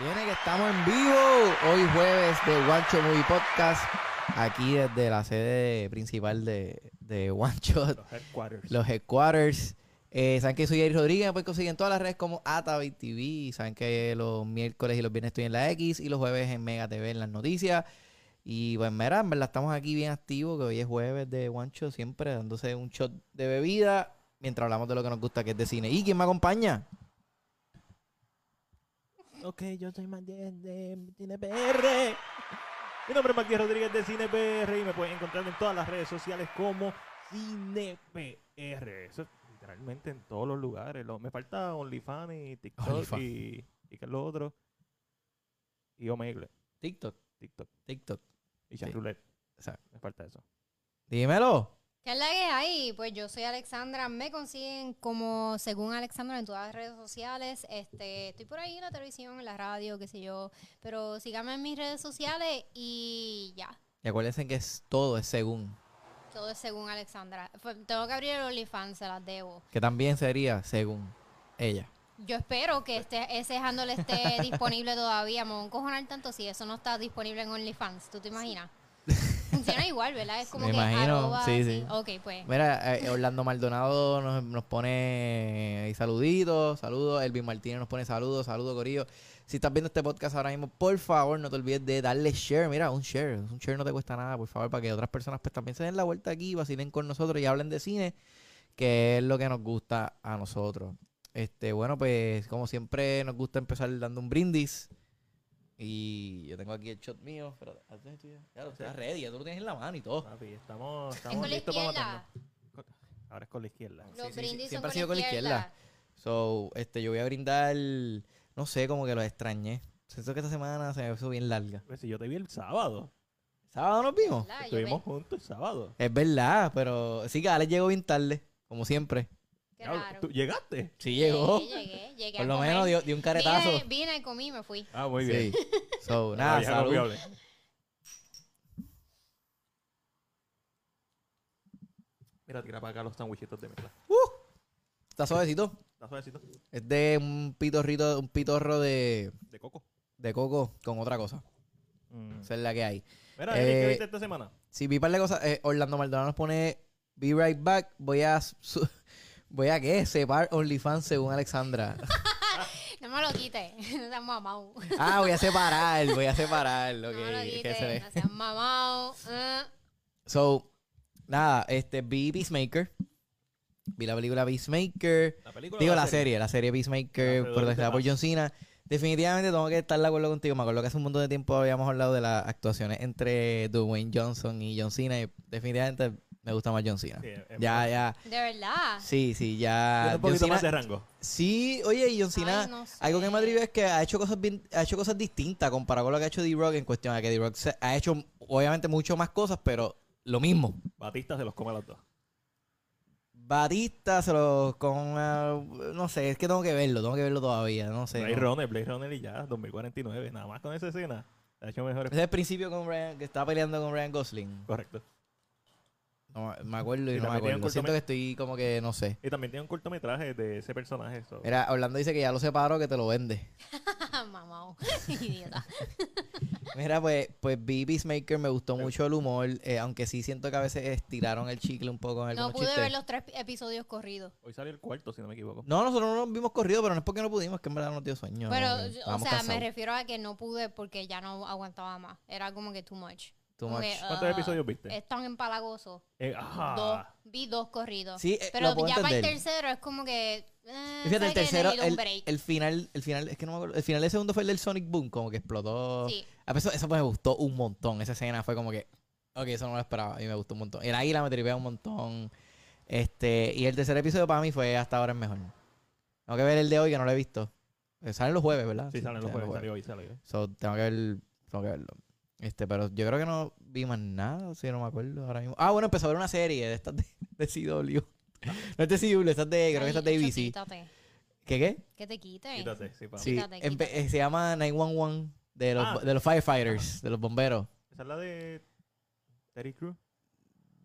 Viene que estamos en vivo hoy jueves de Guancho Movie Podcast. Aquí desde la sede principal de, de Guancho, Los headquarters. los headquarters. Eh, saben que soy Eric Rodríguez, me pueden conseguir en todas las redes como Atavi TV. Saben que los miércoles y los viernes estoy en la X y los jueves en Mega TV en las noticias. Y pues mira, en verdad estamos aquí bien activos, que hoy es jueves de Guancho, siempre dándose un shot de bebida mientras hablamos de lo que nos gusta, que es de cine. ¿Y quién me acompaña? Ok, yo soy Matías de Cine PR. Mi nombre es Matías Rodríguez de Cine PR y me pueden encontrar en todas las redes sociales como Cine PR. Eso es literalmente en todos los lugares. Lo- me falta OnlyFans y TikTok OnlyFans. y, y que es lo otro. Y Omegle, TikTok, TikTok TikTok. y Sí. Chatroulette. O sea, Me falta eso. dímelo. ¿Qué es la que hay? Pues yo soy Alexandra. Me consiguen como según Alexandra en todas las redes sociales. Este, estoy por ahí en la televisión, en la radio, qué sé yo. Pero síganme en mis redes sociales y ya. Y acuérdense que es todo es según. Todo es según Alexandra. Tengo que abrir el OnlyFans, se las debo. Que también sería según ella. Yo espero que este, ese handle esté disponible todavía. Me voy a encojonar tanto si eso no está disponible en OnlyFans. ¿Tú te imaginas? Funciona igual, ¿verdad? Es como Me que imagino, arroba sí, así. sí. Ok, pues. Mira, eh, Orlando Maldonado nos, nos pone ahí saluditos, saludos. Elvin Martínez nos pone saludos, saludos, Corillo. Si estás viendo este podcast ahora mismo, por favor, no te olvides de darle share. Mira, un share. Un share no te cuesta nada, por favor, para que otras personas pues, también se den la vuelta aquí, vacilen con nosotros y hablen de cine, que es lo que nos gusta a nosotros. Este, bueno, pues como siempre nos gusta empezar dando un brindis. Y yo tengo aquí el shot mío. Pero, ya lo estás ready, ya tú lo tienes en la mano y todo. Papi, estamos, Es estamos con la listos para matarnos. Ahora es con la izquierda. Los Sí, sí, sí. brindis Siempre ha sido con la izquierda. So, este, yo voy a brindar, no sé, como que los extrañé. Siento que esta semana se me hizo bien larga. Pues si yo te vi el sábado. ¿Sábado nos vimos? Estuvimos juntos el sábado. Es verdad, pero sí que Alex llegó bien tarde, como siempre. Qué Diablo, raro. ¿Tú llegaste? Sí llegó. Llegué, llegué, llegué Por a lo comer. menos dio, dio un caretazo. Vine, vine, comí y me fui. Ah, muy bien. Sí. So, nada, vieja salud. confiable. Mira, tira para acá los sandwichitos de mierda. Está suavecito. ¿Está suavecito? Es de un pitorrito, un pitorro de, De coco. de coco con otra cosa. Mm. Esa es la que hay. Mira, Eric, ¿qué Eh, viste esta semana? Si vi un par de cosas, eh, Orlando Maldonado nos pone Be right back. Voy a su- voy a qué? Separ OnlyFans según Alexandra. No me lo quites. No seas mamado. Ah, voy a separar, voy a separar. No ok, me lo quites. se ve. No seas mamado. Ah. So, nada, este, vi Peacemaker. Vi la película Peacemaker. La película. Digo, la serie, la serie Peacemaker, protagonizada de por. John Cena. Definitivamente tengo que estar de acuerdo contigo. Me acuerdo que hace un montón de tiempo habíamos hablado de las actuaciones entre Dwayne Johnson y John Cena. Y definitivamente me gusta más John Cena. Sí, es Ya, ya. De verdad. Sí, sí, Tiene ya. un John poquito Cena- más de rango. Sí, oye, y John Cena, Ay, no sé. algo que me atrevió es que ha hecho cosas bien, ha hecho cosas distintas comparado con lo que ha hecho D-Rock en cuestión de que D-Rock ha hecho obviamente mucho más cosas, pero lo mismo. Batista se los come a los dos. Batista se lo con no sé, es que tengo que verlo, tengo que verlo todavía, no sé. Blade no. Runner, Blade Runner y ya, 2049. Nada más con esa escena. Ha hecho mejores. Es el principio con Ryan, que estaba peleando con Ryan Gosling. Correcto. No, me acuerdo y Y no me acuerdo. Siento que estoy como que no sé. Y también tiene un cortometraje de ese personaje. so- Mira, Orlando dice que ya lo separó, que te lo vende. mamado. Idiota. Mira, pues, pues vi Peacemaker, me gustó mucho el humor, eh, aunque sí siento que a veces estiraron el chicle un poco en No pude chistes. ver los tres episodios corridos. Hoy salió el cuarto, si no me equivoco. No, nosotros no nos vimos corrido, pero no es porque no pudimos, es que en verdad no nos dio sueño. Pero, o sea, me refiero a que no pude porque ya no aguantaba más. Era como que too much. Too ¿Cuántos ah, episodios viste? Es tan empalagoso. Eh, ajá. Dos. Vi dos corridos. Sí, eh, Pero lo puedo ya para el entender. tercero es como que. Eh, Fíjate, el tercero, el, final, el final, es que no me acuerdo, el final del segundo fue el del Sonic Boom, como que explotó. Sí. A pesar, eso pues me gustó un montón, esa escena fue como que, ok, eso no lo esperaba y me gustó un montón. El águila me tripea un montón, este, y el tercer episodio para mí fue hasta ahora el mejor. Tengo que ver el de hoy que no lo he visto. Eh, Salen los jueves, ¿verdad? Sí, salen los jueves. Salió hoy, salió hoy. So, tengo que ver, tengo que verlo. Este, pero yo creo que no vi más nada, si no me acuerdo ahora mismo. Ah, bueno, empezó a ver una serie de estas de, de CW. No es de CW, estas de, creo que estas de ABC. Quítate. ¿Qué qué? Que te quite. Quítate, sí, pa. Sí, Quítate, quítate. eh, se llama 911 de los, Ah. de los firefighters, de los bomberos. Esa es la de Terry Crews.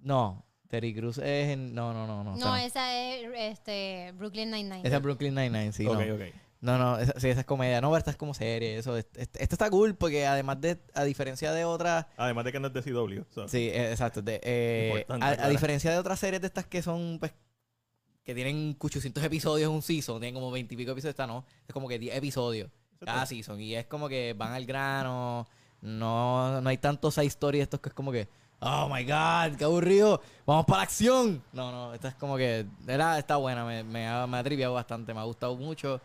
No, Terry Cruz es en... No, no, no, no. No, esa esa es este, Brooklyn Nine-Nine. Esa es Brooklyn Nine-Nine, sí, ok, no. ok. No, no, esa, sí, esa es comedia. No, esta es como serie. Eso, este, este- esta está cool porque además de, a diferencia de otras, Además de que no es de CW. so. sí, eh, exacto. de, eh, a, diferencia de otras series de estas que son, pues, que tienen 800 episodios en un season, tienen como 20 y pico episodios, esta no, es como que 10 episodios cada season. Y es como que van al grano, no, no hay tantos side stories estos que es como que, oh my god, qué aburrido, vamos para la acción. No, no, esta es como que, era, está buena, me, me, ha, me ha triviado bastante, me ha gustado mucho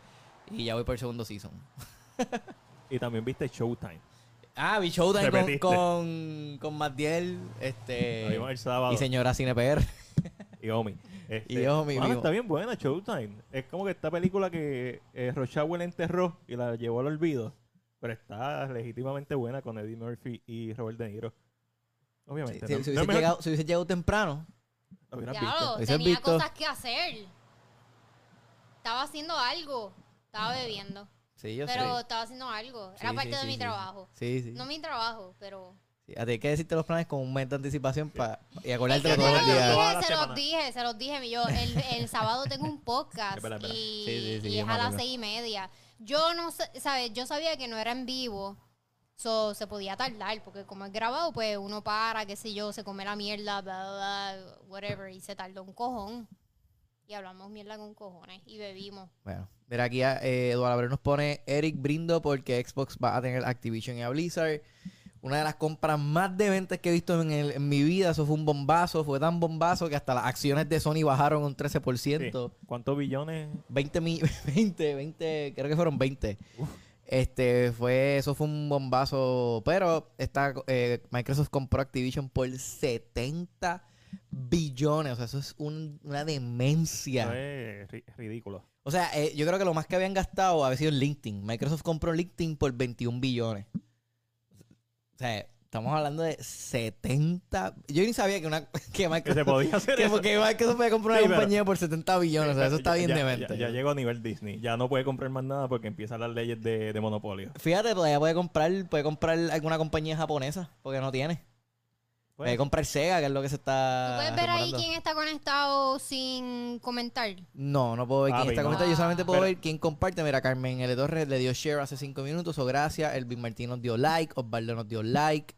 y ya voy por el segundo season. Y también viste Showtime. Ah, vi Showtime con, con, con Matiel, este, vimos el sábado. y señora CinePR. Y Omi. Este, Y Omi, mano, vivo. está bien buena Showtime. Es como que esta película que eh, Rochelle enterró y la llevó al olvido. Pero está legítimamente buena con Eddie Murphy y Robert De Niro. Obviamente. si- no- si hubiese llegado, si hubiese llegado temprano, lo hubieras Ya visto. lo, Hubiese tenía visto. cosas que hacer. Estaba haciendo algo. Estaba bebiendo. sí, yo pero sé. estaba haciendo algo. Era sí, parte de sí, mi sí. trabajo. Sí, sí. No mi trabajo, pero... Sí, a ti hay que decirte los planes con un mes de anticipación para y acordarte todos los días. Se los dije, se los dije. Yo el, el sábado tengo un podcast Es verdad, es verdad. y, Sí, sí, sí, y es a las seis y media. Yo no sé, ¿sabes? Yo sabía que no era en vivo. So, se podía tardar, porque como es grabado, pues uno para, qué sé yo, se come la mierda, bla, bla, whatever, y se tardó un cojón. Y hablamos mierda con cojones y bebimos. Bueno, mira aquí eh, Eduardo Abreu nos pone Eric brindo porque Xbox va a tener Activision y a Blizzard. Una de las compras más dementes que he visto en, el- en mi vida. Eso fue un bombazo. Fue tan bombazo que hasta las acciones de Sony bajaron un 13%. Sí. ¿Cuántos billones? 20, mi- 20, 20, creo que fueron 20. Este fue, eso fue un bombazo. Pero esta, eh, Microsoft compró Activision por 70 billones. O sea, eso es un- una demencia. Eso es ri- ridículo. O sea, eh, yo creo que lo más que habían gastado había sido en LinkedIn. Microsoft compró LinkedIn por 21 billones. O sea, estamos hablando de 70. Yo ni sabía que una que Que se Microsoft, podía hacer que, eso. que Microsoft podía comprar una pero- compañía por 70 billones. O sea, eso está bien ya, demente. Ya, ya llegó a nivel Disney. Ya no puede comprar más nada porque empiezan las leyes de, de monopolio. Fíjate, todavía puede comprar, puede comprar alguna compañía japonesa, porque no tiene. Pues, Puede comprar Sega, que es lo que se está. ¿Tú puedes ver ahí quién está conectado sin comentar? No, no puedo ver quién Papi, está no. comentando. Yo solamente puedo Pero- ver quién comparte. Mira, Carmen L. Torres le dio share hace cinco minutos. O gracias. Elvin Martín nos dio like. Osvaldo nos dio like.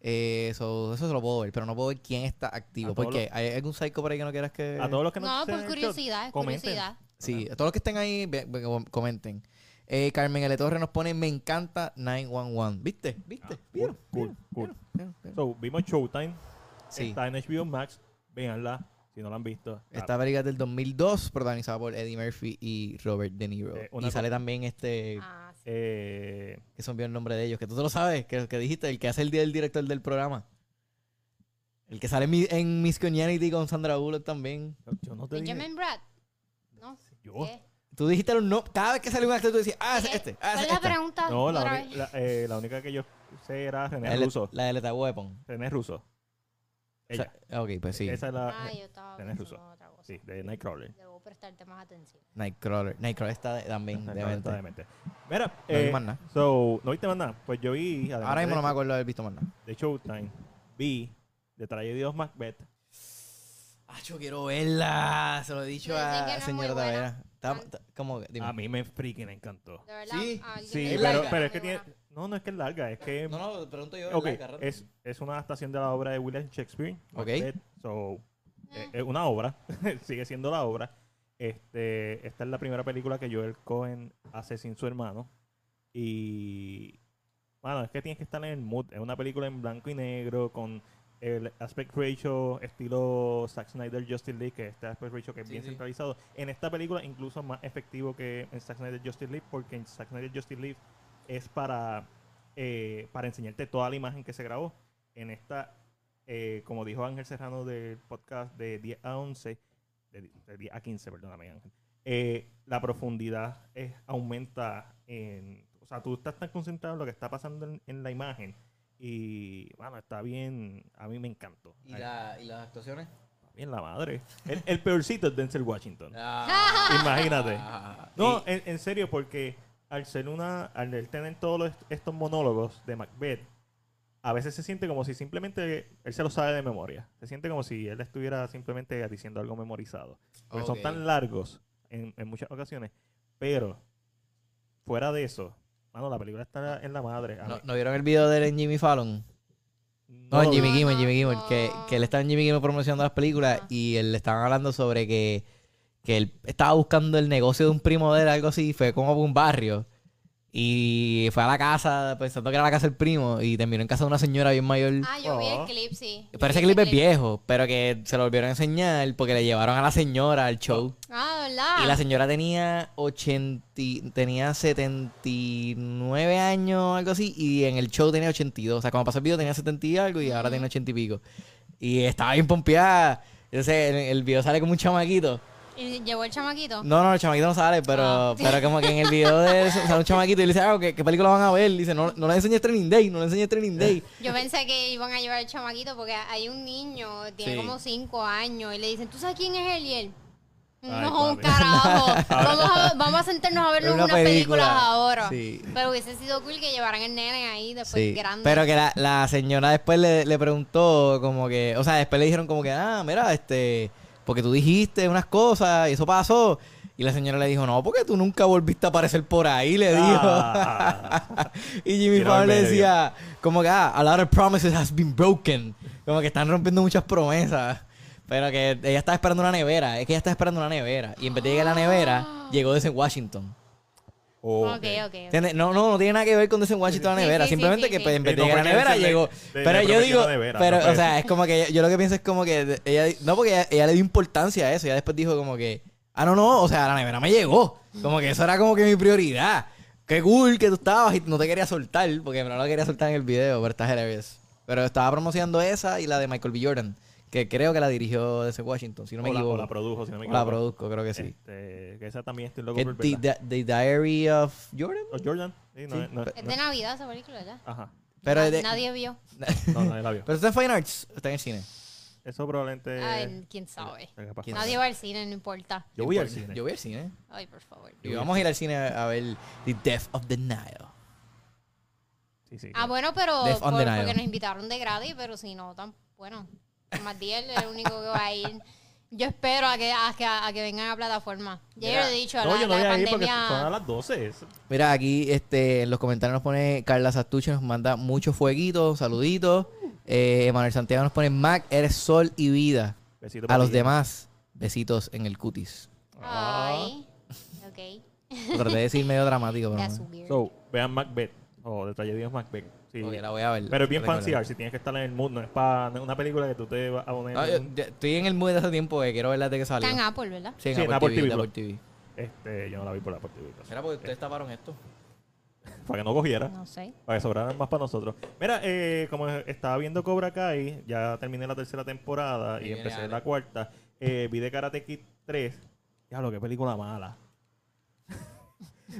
Eh, eso, eso se lo puedo ver, pero no puedo ver quién está activo. A todos ¿Por qué? ¿Hay algún psycho por ahí que no quieras que.? a todos los que no, No, estén por en el curiosidad, comenten. curiosidad. Sí, a todos los que estén ahí, ve- ve- com- comenten. Eh, Carmen L. Torres nos pone: Me encanta 911. ¿Viste? ¿Viste? Ah, ¿Vieron? cool, ¿Vieron? cool. ¿Vieron? So, vimos Showtime. Sí. Está en HBO Max. Véanla si no la han visto. Esta película es del 2002, protagonizada por Eddie Murphy y Robert De Niro. Eh, y sale también este, Ah, sí. Eh, que se me olvidó el nombre de ellos, que tú te lo sabes, que, que dijiste, el que hace el día del director del programa. El que sale en, en Miss Congeniality con Sandra Bullock también. yo no te dije. Benjamin Brad. ¿No? Yo. ¿Qué? Tú dijiste los no, cada vez que sale un actor tú decías, ah, ese, ¿Qué? este, ah, ¿Cuál ese, es la esta. pregunta? No, la, Otra uni- vez. la, eh, la única que yo sé era René La de, Russo. la de Lethal Weapon. René Russo. O Ella. sea, ok, pues sí. Esa es la. Ah, eh, yo estaba René pensando Russo. en otra cosa. sí, de Nightcrawler. Debo prestarte más atención. Nightcrawler. Nightcrawler está de- también Nightcrawler está demente. Mira, No vi eh, más nada. so, ¿no viste más nada? Pues yo vi, además Ahora mismo de, no me acuerdo de haber visto más nada. de Showtime, vi de Tragedy of Macbeth. Ah, yo quiero verla. Se lo he dicho dicen a que no es señora muy buena. Tavera. Está- está- ¿Cómo? que? Dime. A mí me freaking encantó. De verdad. Sí, Sí, me ¿Es pero, larga? pero es que tiene... No, no es que es larga, es que... No, no, pregunto yo. Es, es una adaptación de la obra de William Shakespeare. Ok. Macbeth, So, Eh. es una obra, sigue siendo la obra. Este, esta es la primera película que Joel Cohen hace sin su hermano. Y, bueno, es que tienes que estar en el mood. Es una película en blanco y negro con el aspect ratio estilo Zack Snyder Justice League, que este aspect ratio que es Sí, bien sí. centralizado. En esta película incluso más efectivo que en Zack Snyder Justice League, porque en Zack Snyder Justice League es para, eh, para enseñarte toda la imagen que se grabó. En esta, eh, como dijo Ángel Serrano del podcast de 10 a 11, de, de 10 a 15, perdóname Ángel, eh, la profundidad es, aumenta en... O sea, tú estás tan concentrado en lo que está pasando en, en la imagen y, bueno, está bien, a mí me encantó. ¿Y, la, ¿Y las actuaciones? Bien la madre. El, el peorcito es Denzel Washington. Ah. Imagínate. No, en, en serio, porque al ser una, al tener todos los- estos monólogos de Macbeth, a veces se siente como si simplemente él se lo sabe de memoria. Se siente como si él estuviera simplemente diciendo algo memorizado. Porque son tan largos en, en muchas ocasiones. Pero fuera de eso, mano, la película está en la madre. ¿No, ¿no vieron el video de él en Jimmy Fallon? No, vi. Jimmy No, Kimmel, no, Jimmy Kimmel, no. que, que él estaba en Jimmy Kimmel promocionando las películas y él le estaban hablando sobre que, que él estaba buscando el negocio de un primo de él, algo así, fue como a un barrio y fue a la casa pensando que era la casa del primo y terminó en casa de una señora bien mayor. Ah, yo vi Oh. el clip, sí. Yo Pero ese vi clip es viejo, pero que se lo volvieron a enseñar porque le llevaron a la señora al show. Ah, ¿verdad? Y la señora tenía 80, y- tenía 79 años, algo así, y en el show tenía 82. O sea, cuando pasó el video tenía 70 y algo y ahora tiene 80 y pico. Y estaba bien pompeada. Entonces, el, el video sale como un chamaquito. ¿Y llevó el chamaquito? No, no, el chamaquito no sale, pero, Ah. pero como que en el video de él sale un chamaquito y le dice, ah, ¿qué, qué película van a ver? Y dice, no, no le enseñes Training Day, no le enseñes Training Day. Yo pensé que iban a llevar el chamaquito porque hay un niño, tiene Sí. como 5 años, y le dicen, ¿tú sabes quién es él? Y él, Ay, no, un papi. carajo. vamos, a, vamos a sentarnos a ver Una unas película. películas ahora. Sí. Pero hubiese sido cool que llevaran el nene ahí después Sí, grande. pero que la, la señora después le, le preguntó como que, o sea, después le dijeron como que, ah, mira, este, porque tú dijiste unas cosas y eso pasó. Y la señora le dijo, no, porque tú nunca volviste a aparecer por ahí, le dijo. Ah. y Jimmy Fallon le decía, como que, ah, a lot of promises has been broken. Como que están rompiendo muchas promesas. Pero que ella estaba esperando una nevera. Es que ella estaba esperando una nevera. Y en vez de llegar a la nevera, llegó desde Washington. Oh, ok, ok. ok. ok. ¿Entiendes? No, no, no tiene nada que ver con Desde Washington a la nevera. sí, sí, Simplemente sí, que sí. pues, en vez de no llegar a la nevera llegó. le- pero yo digo, la nevera, pero, o sea, es como que yo, yo lo que pienso es como que ella, no, porque ella, ella le dio importancia a eso. Ella después dijo como que, ah, no, no, o sea, la nevera me llegó. Como que eso era como que mi prioridad. Qué cool que tú estabas y no te quería soltar, porque no lo quería soltar en el video, pero está hilarious. Pero estaba promocionando esa y la de Michael B. Jordan, que creo que la dirigió desde Washington, si no me o, la, equivoco. o la produjo, si no me O la equivoco. produzco, creo que sí. Este, que esa también estoy loco por the, the- the Diary of Jordan. ¿O Jordan? Sí, no, Sí. no, Es no- de Navidad esa película, ¿ya? Ajá. Pero Na- de- Nadie vio. No, nadie la vio. Pero está en Fine Arts, está en el cine. Eso probablemente... Ay, quién sabe. Eh, capaz ¿Quién fue. Nadie va al cine, no importa. Yo voy al cine. Yo voy al cine. Ay, por favor. Y vamos a ir al cine a ver The Death of the Nile. Sí, sí. Ah, bueno, pero Death on por- the Nile. porque nos invitaron de gratis, pero si no, tan bueno. Es el único que va a ir. Yo espero a que, a que, a que vengan a plataforma. Ya yo lo he dicho, No, la, yo no la voy a ir porque pandemia... son a las 12. Es- Mira, aquí este, en los comentarios nos pone Carla Sastuche, nos manda muchos fueguitos, saluditos. Eh, Emanuel Santiago nos pone Mac, eres sol y vida. Besito A los demás, besitos en el cutis. Ay, ok. Lo traté de decir medio dramático, pero no. So, vean Macbeth. O de Tragedy of Macbeth. Sí. La voy a ver. Pero es bien fancy art. Si tienes que estar en el mood. No es para no es una película que tú te vas a poner. Ah, en yo- un- yo estoy en el mood de hace tiempo que quiero verla de que salió. Está en Apple, ¿verdad? Sí, en Sí, en Apple, Apple TV. Apple TV. Este, yo no la vi por la Apple TV. Mira, porque ustedes taparon esto. Para que no cogiera. No sé. Para que sobraran más para nosotros. Mira, eh, como estaba viendo Cobra Kai, ya terminé la tercera temporada y Y empecé la cuarta. Eh, vi de Karate Kid 3. Ya lo que película mala.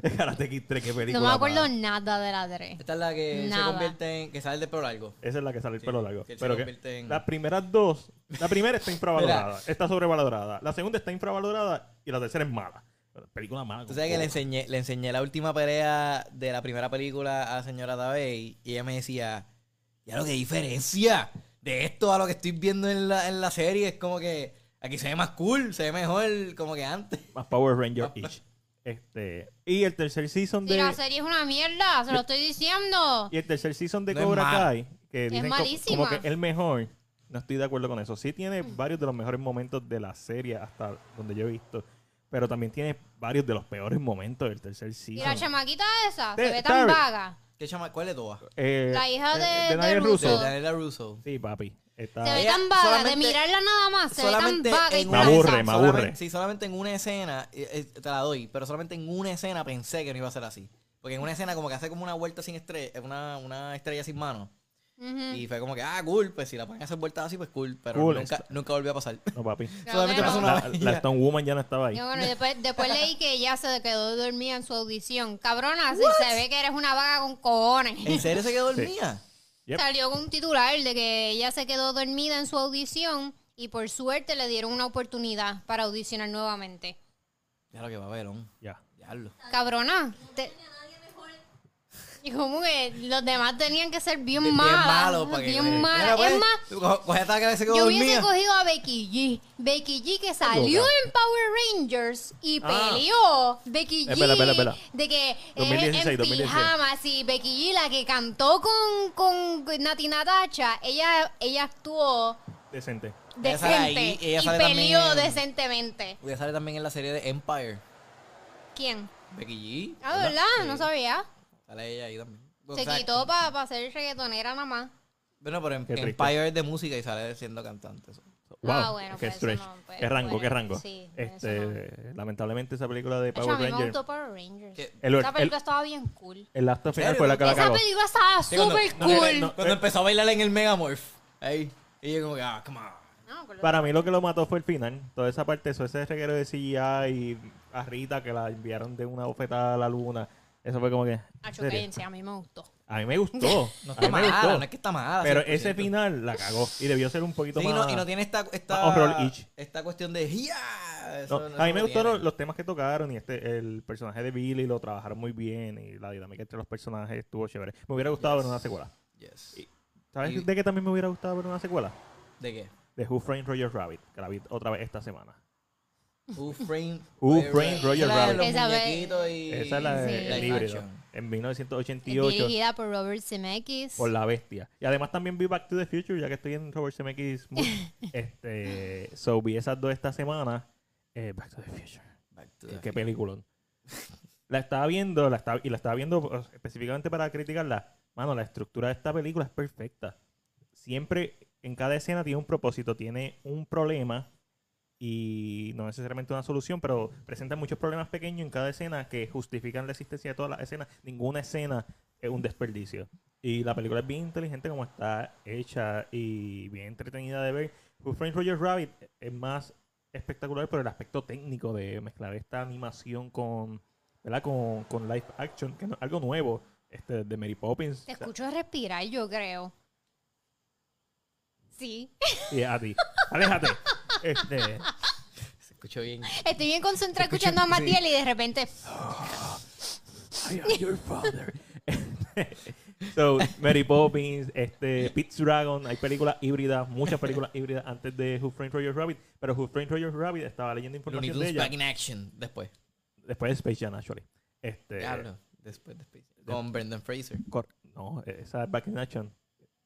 De Karate Kid 3, qué película No me acuerdo mala. nada de la 3. Esta es la que se convierte en. que sale del pelo largo. Esa es la que sale el Sí, pelo largo. que se Pero que convierte en- las primeras dos, la primera está infravalorada, está sobrevalorada. La segunda está infravalorada y la tercera es mala. Película mala. Tú sabes que le enseñé, le enseñé la última pelea de la primera película a la señora Tabey y ella me decía, ya lo que diferencia de esto a lo que estoy viendo en la, en la serie es como que aquí se ve más cool, se ve mejor como que antes. Más Power Ranger each. Este, y el tercer season Si de la serie es una mierda, se lo estoy diciendo. y el tercer season de No es Cobra. Kai, que dicen co- malísima. como que es el mejor. No estoy de acuerdo con eso. Sí tiene varios de los mejores momentos de la serie hasta donde yo he visto, pero también tiene varios de los peores momentos del tercer Y season. la chamaquita esa, De- se ve tan vaga. ¿Qué chama? ¿Cuál es todas? Eh, La hija de- de Daniel Russo. De. Daniela Russo. Sí, papi. Está- Se ve tan vaga, de mirarla nada más, se ve tan solamente vaga en Me aburre, me aburre. solamente- Sí, solamente en una escena, eh, eh, te la doy, pero solamente en una escena pensé que no iba a ser así. Porque en una escena como que hace como una vuelta sin estrella, una, una estrella sin mano. Y fue como que, ah, cool, pues si la pueden hacer vueltas así, pues cool. Pero Cool, nunca, nunca volvió a pasar. No, papi. Solamente pasó no. una La, vez. la Stone Woman ya no estaba ahí. Bueno, después, después leí que ella se quedó dormida en su audición. Cabrona, si se ve que eres una vaga con cojones. ¿En serio se quedó dormida? Yep. Salió con un titular de que ella se quedó dormida en su audición y por suerte le dieron una oportunidad para audicionar nuevamente. Ya lo que va, velón. Ya. Diablo. Cabrona, te- Y como que los demás tenían que ser bien, Bien malas. malo para bien Mira, malas. pues, es más, tú co- coge esta que se quedó yo hubiese dormida. cogido a Becky G. Becky G que salió en Power Rangers y Ah. peleó. Becky G. Espera, espera, espera. De que eh, 2016, en 2016. pijama, sí. Becky G, la que cantó con, con Nati Natacha, ella, ella actuó Decente. Ella sale decente ahí, ella y sale peleó también- decentemente. Voy a salir también en la serie de Empire. ¿Quién? Becky G. Ah, ¿verdad? Sí. No sabía. Sale ella ahí también. O Se sea, quitó para ser reggaetonera nada más. Bueno, pero en Qué triste. Empire es de música y sale siendo cantante. eso. Wow, Ah, bueno, qué pues stretch. no, pues, qué rango, bueno, qué rango. sí, este, lamentablemente esa película de Power me Rangers, gustó Power Rangers. Esa el, película estaba bien cool. el acto final fue la que la Esa película estaba súper no, cool. no, Cuando empezó a bailar en el Megamorph. Ahí. Y yo como que, ah, come on. No, Para mí lo que lo mató fue el final. Toda esa parte, eso, ese reguero de CGI y a Rita que la enviaron de una bofetada a la luna. Eso fue como que... ¿en Acho, cállense, a mí me gustó. A mí me gustó. No está me gustó. mala, no es que está mala. Pero 100%. ese final la cagó. Y debió ser un poquito Sí, más... no, y no tiene esta, esta, esta cuestión de no- a mí me gustaron los temas que tocaron y este el personaje de Billy lo trabajaron muy bien y la dinámica entre los personajes estuvo chévere. Me hubiera gustado ver una secuela. Yes. ¿Sabes Y- de qué también me hubiera gustado ver una secuela? ¿De qué? De Who Framed Roger Rabbit, que la vi otra vez esta semana. Who Framed Who Roger Rabbit. los Esa y... Esa es la de- Sí. el híbrido. En Es 1988 dirigida por Robert Zemeckis. por La Bestia. Y además también vi Back to the Future, ya que estoy en Robert Zemeckis este, so vi esas dos esta semana. Eh, Back to the Future. Back to Qué, the qué Future. peliculón. la estaba viendo, la estaba, y la estaba viendo específicamente para criticarla. Mano, la estructura de esta película es perfecta. Siempre, en cada escena tiene un propósito, tiene un problema y no necesariamente una solución, pero presenta muchos problemas pequeños en cada escena que justifican la existencia de todas las escenas. Ninguna escena es un desperdicio. Y la película es bien inteligente como está hecha y bien entretenida de ver. Who Framed Roger Rabbit es más espectacular por el aspecto técnico de mezclar esta animación con, ¿verdad? con, con live action, que es algo nuevo este, de Mary Poppins. Te escucho respirar, yo creo. Sí. Y a ti. Aléjate. Este, Se escuchó bien. Estoy bien concentrada escucho- escuchando a sí. Matiel y de repente. I am your father. so, Mary Poppins, este, Pete's Dragon, hay películas híbridas, muchas películas híbridas antes de Who Framed Roger Rabbit, pero Who Framed Roger Rabbit estaba leyendo Looney información de Tunes ella Back in Action. Después. después de Space Jam, actually. Este, Diablo. Después de Space. Con Brendan Fraser. cor- no, esa es Back in Action.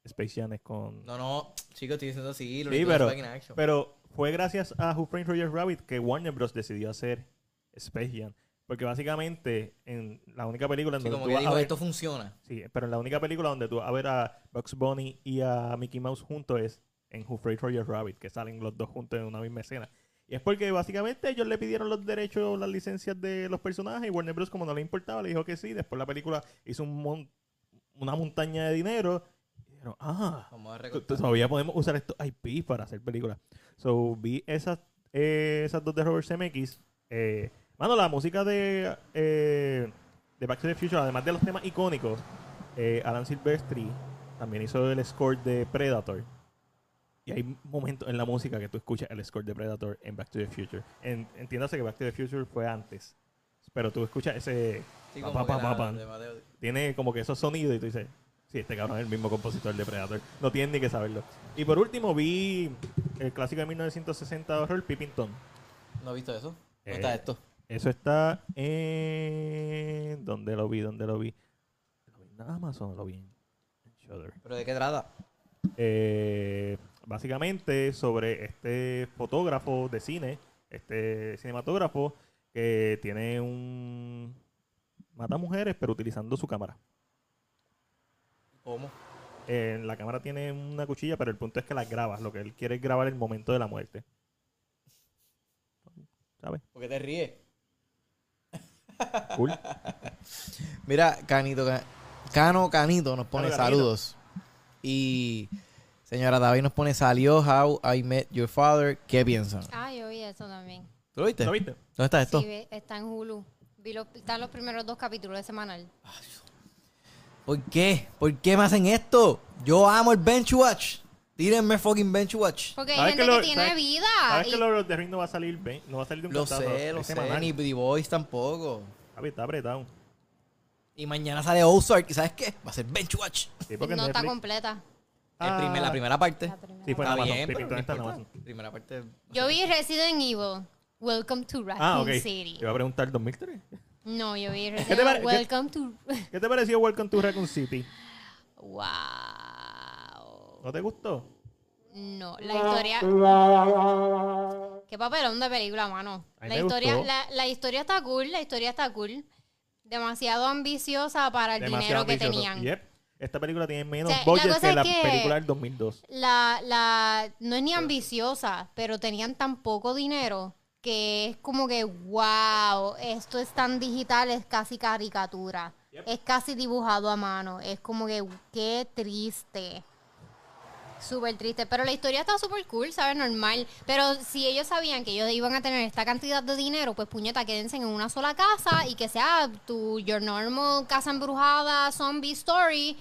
Space Jam es con... No, no. Chicos, estoy diciendo así. Looney Sí, Tunes pero, Back in Action. pero fue gracias a Who Framed Roger Rabbit que Warner Bros. decidió hacer Space Jam. Porque básicamente en la única película en Sí, donde como tú que vas a ver- esto funciona. Sí, pero en la única película donde tú vas a ver a Bugs Bunny y a Mickey Mouse juntos es en Who Framed Roger Rabbit, que salen los dos juntos en una misma escena. Y es porque básicamente ellos le pidieron los derechos, las licencias de los personajes y Warner Bros. como no le importaba, le dijo que sí. Después la película hizo un mon- una montaña de dinero. Dijeron, ah, Vamos a todavía podemos usar estos IP para hacer películas. So, vi esas, eh, esas dos de Robert Zemeckis. Eh, mano, la música de, eh, de Back to the Future, además de los temas icónicos, eh, Alan Silvestri también hizo el score de Predator. Y hay momentos en la música que tú escuchas el score de Predator en Back to the Future. En- entiéndase que Back to the Future fue antes. Pero tú escuchas ese... Sí, pa, pa, pa. Tiene como que esos sonidos y tú dices... Sí, este cabrón es el mismo compositor de Predator. No tienen ni que saberlo. Y por último vi el clásico de 1960 de horror, Pippin Tom. ¿No has visto eso? Eh, ¿Dónde está esto? Eso está en... ¿Dónde lo vi? ¿Dónde lo vi? ¿Lo vi en Amazon lo vi en en Shudder? ¿Pero de qué trata? Eh, básicamente sobre este fotógrafo de cine, este cinematógrafo que tiene un... Mata mujeres, pero utilizando su cámara. ¿Cómo? Eh, la cámara tiene una cuchilla, pero el punto es que las grabas. Lo que él quiere es grabar el momento de la muerte. ¿Sabes? ¿Por qué te ríes? Cool. Mira, Canito, Ca- Cano Canito nos pone Cano Canito. saludos. Y señora David nos pone salió How I Met Your Father. ¿Qué piensan? Ah, yo vi eso también. ¿Tú lo viste? ¿Lo viste? ¿Dónde está esto? Sí, está en Hulu. Vi los, están los primeros dos capítulos de semanal. ¿Por qué? ¿Por qué me hacen esto? Yo amo el Bench Watch. Tírenme fucking Bench Watch. Porque hay ¿Sabes gente que tiene sabes- vida. ¿Sabes y- que Lord of the Rings no va a salir, no va a salir de un Lo sé, lo sé. semanal. Ni The Boys tampoco. Papi, está apretado. Y mañana sale Ozark, ¿y sabes qué? Va a ser Benchwatch. Sí, porque no está completa. El primer- la Ah, primera parte. La primera. Sí, fue en Está bien, pero no importa. Primera parte. Yo vi Resident Evil. Welcome to Raccoon Ah. City. Te iba a preguntar 2003. No, yo vi te pare- qué- Welcome to. ¿Qué te pareció Welcome to Raccoon City? Wow. ¿No te gustó? No, la historia. Qué papelón de película, mano. A mí La me historia, gustó. la, la historia está cool, la historia está cool. Demasiado ambiciosa para el Demasiado dinero que ambicioso. tenían. Yep. Esta película tiene menos O sea, la budget cosa que es la que- película del 2002. La, la, no es ni ambiciosa, pero tenían tan poco dinero que es como que, wow, esto es tan digital, es casi caricatura. Es casi dibujado a mano. Es como que, qué triste. Súper triste. Pero la historia está súper cool, ¿sabes? Normal. Pero si ellos sabían que ellos iban a tener esta cantidad de dinero, pues puñeta, quédense en una sola casa y que sea tu your normal casa embrujada, zombie story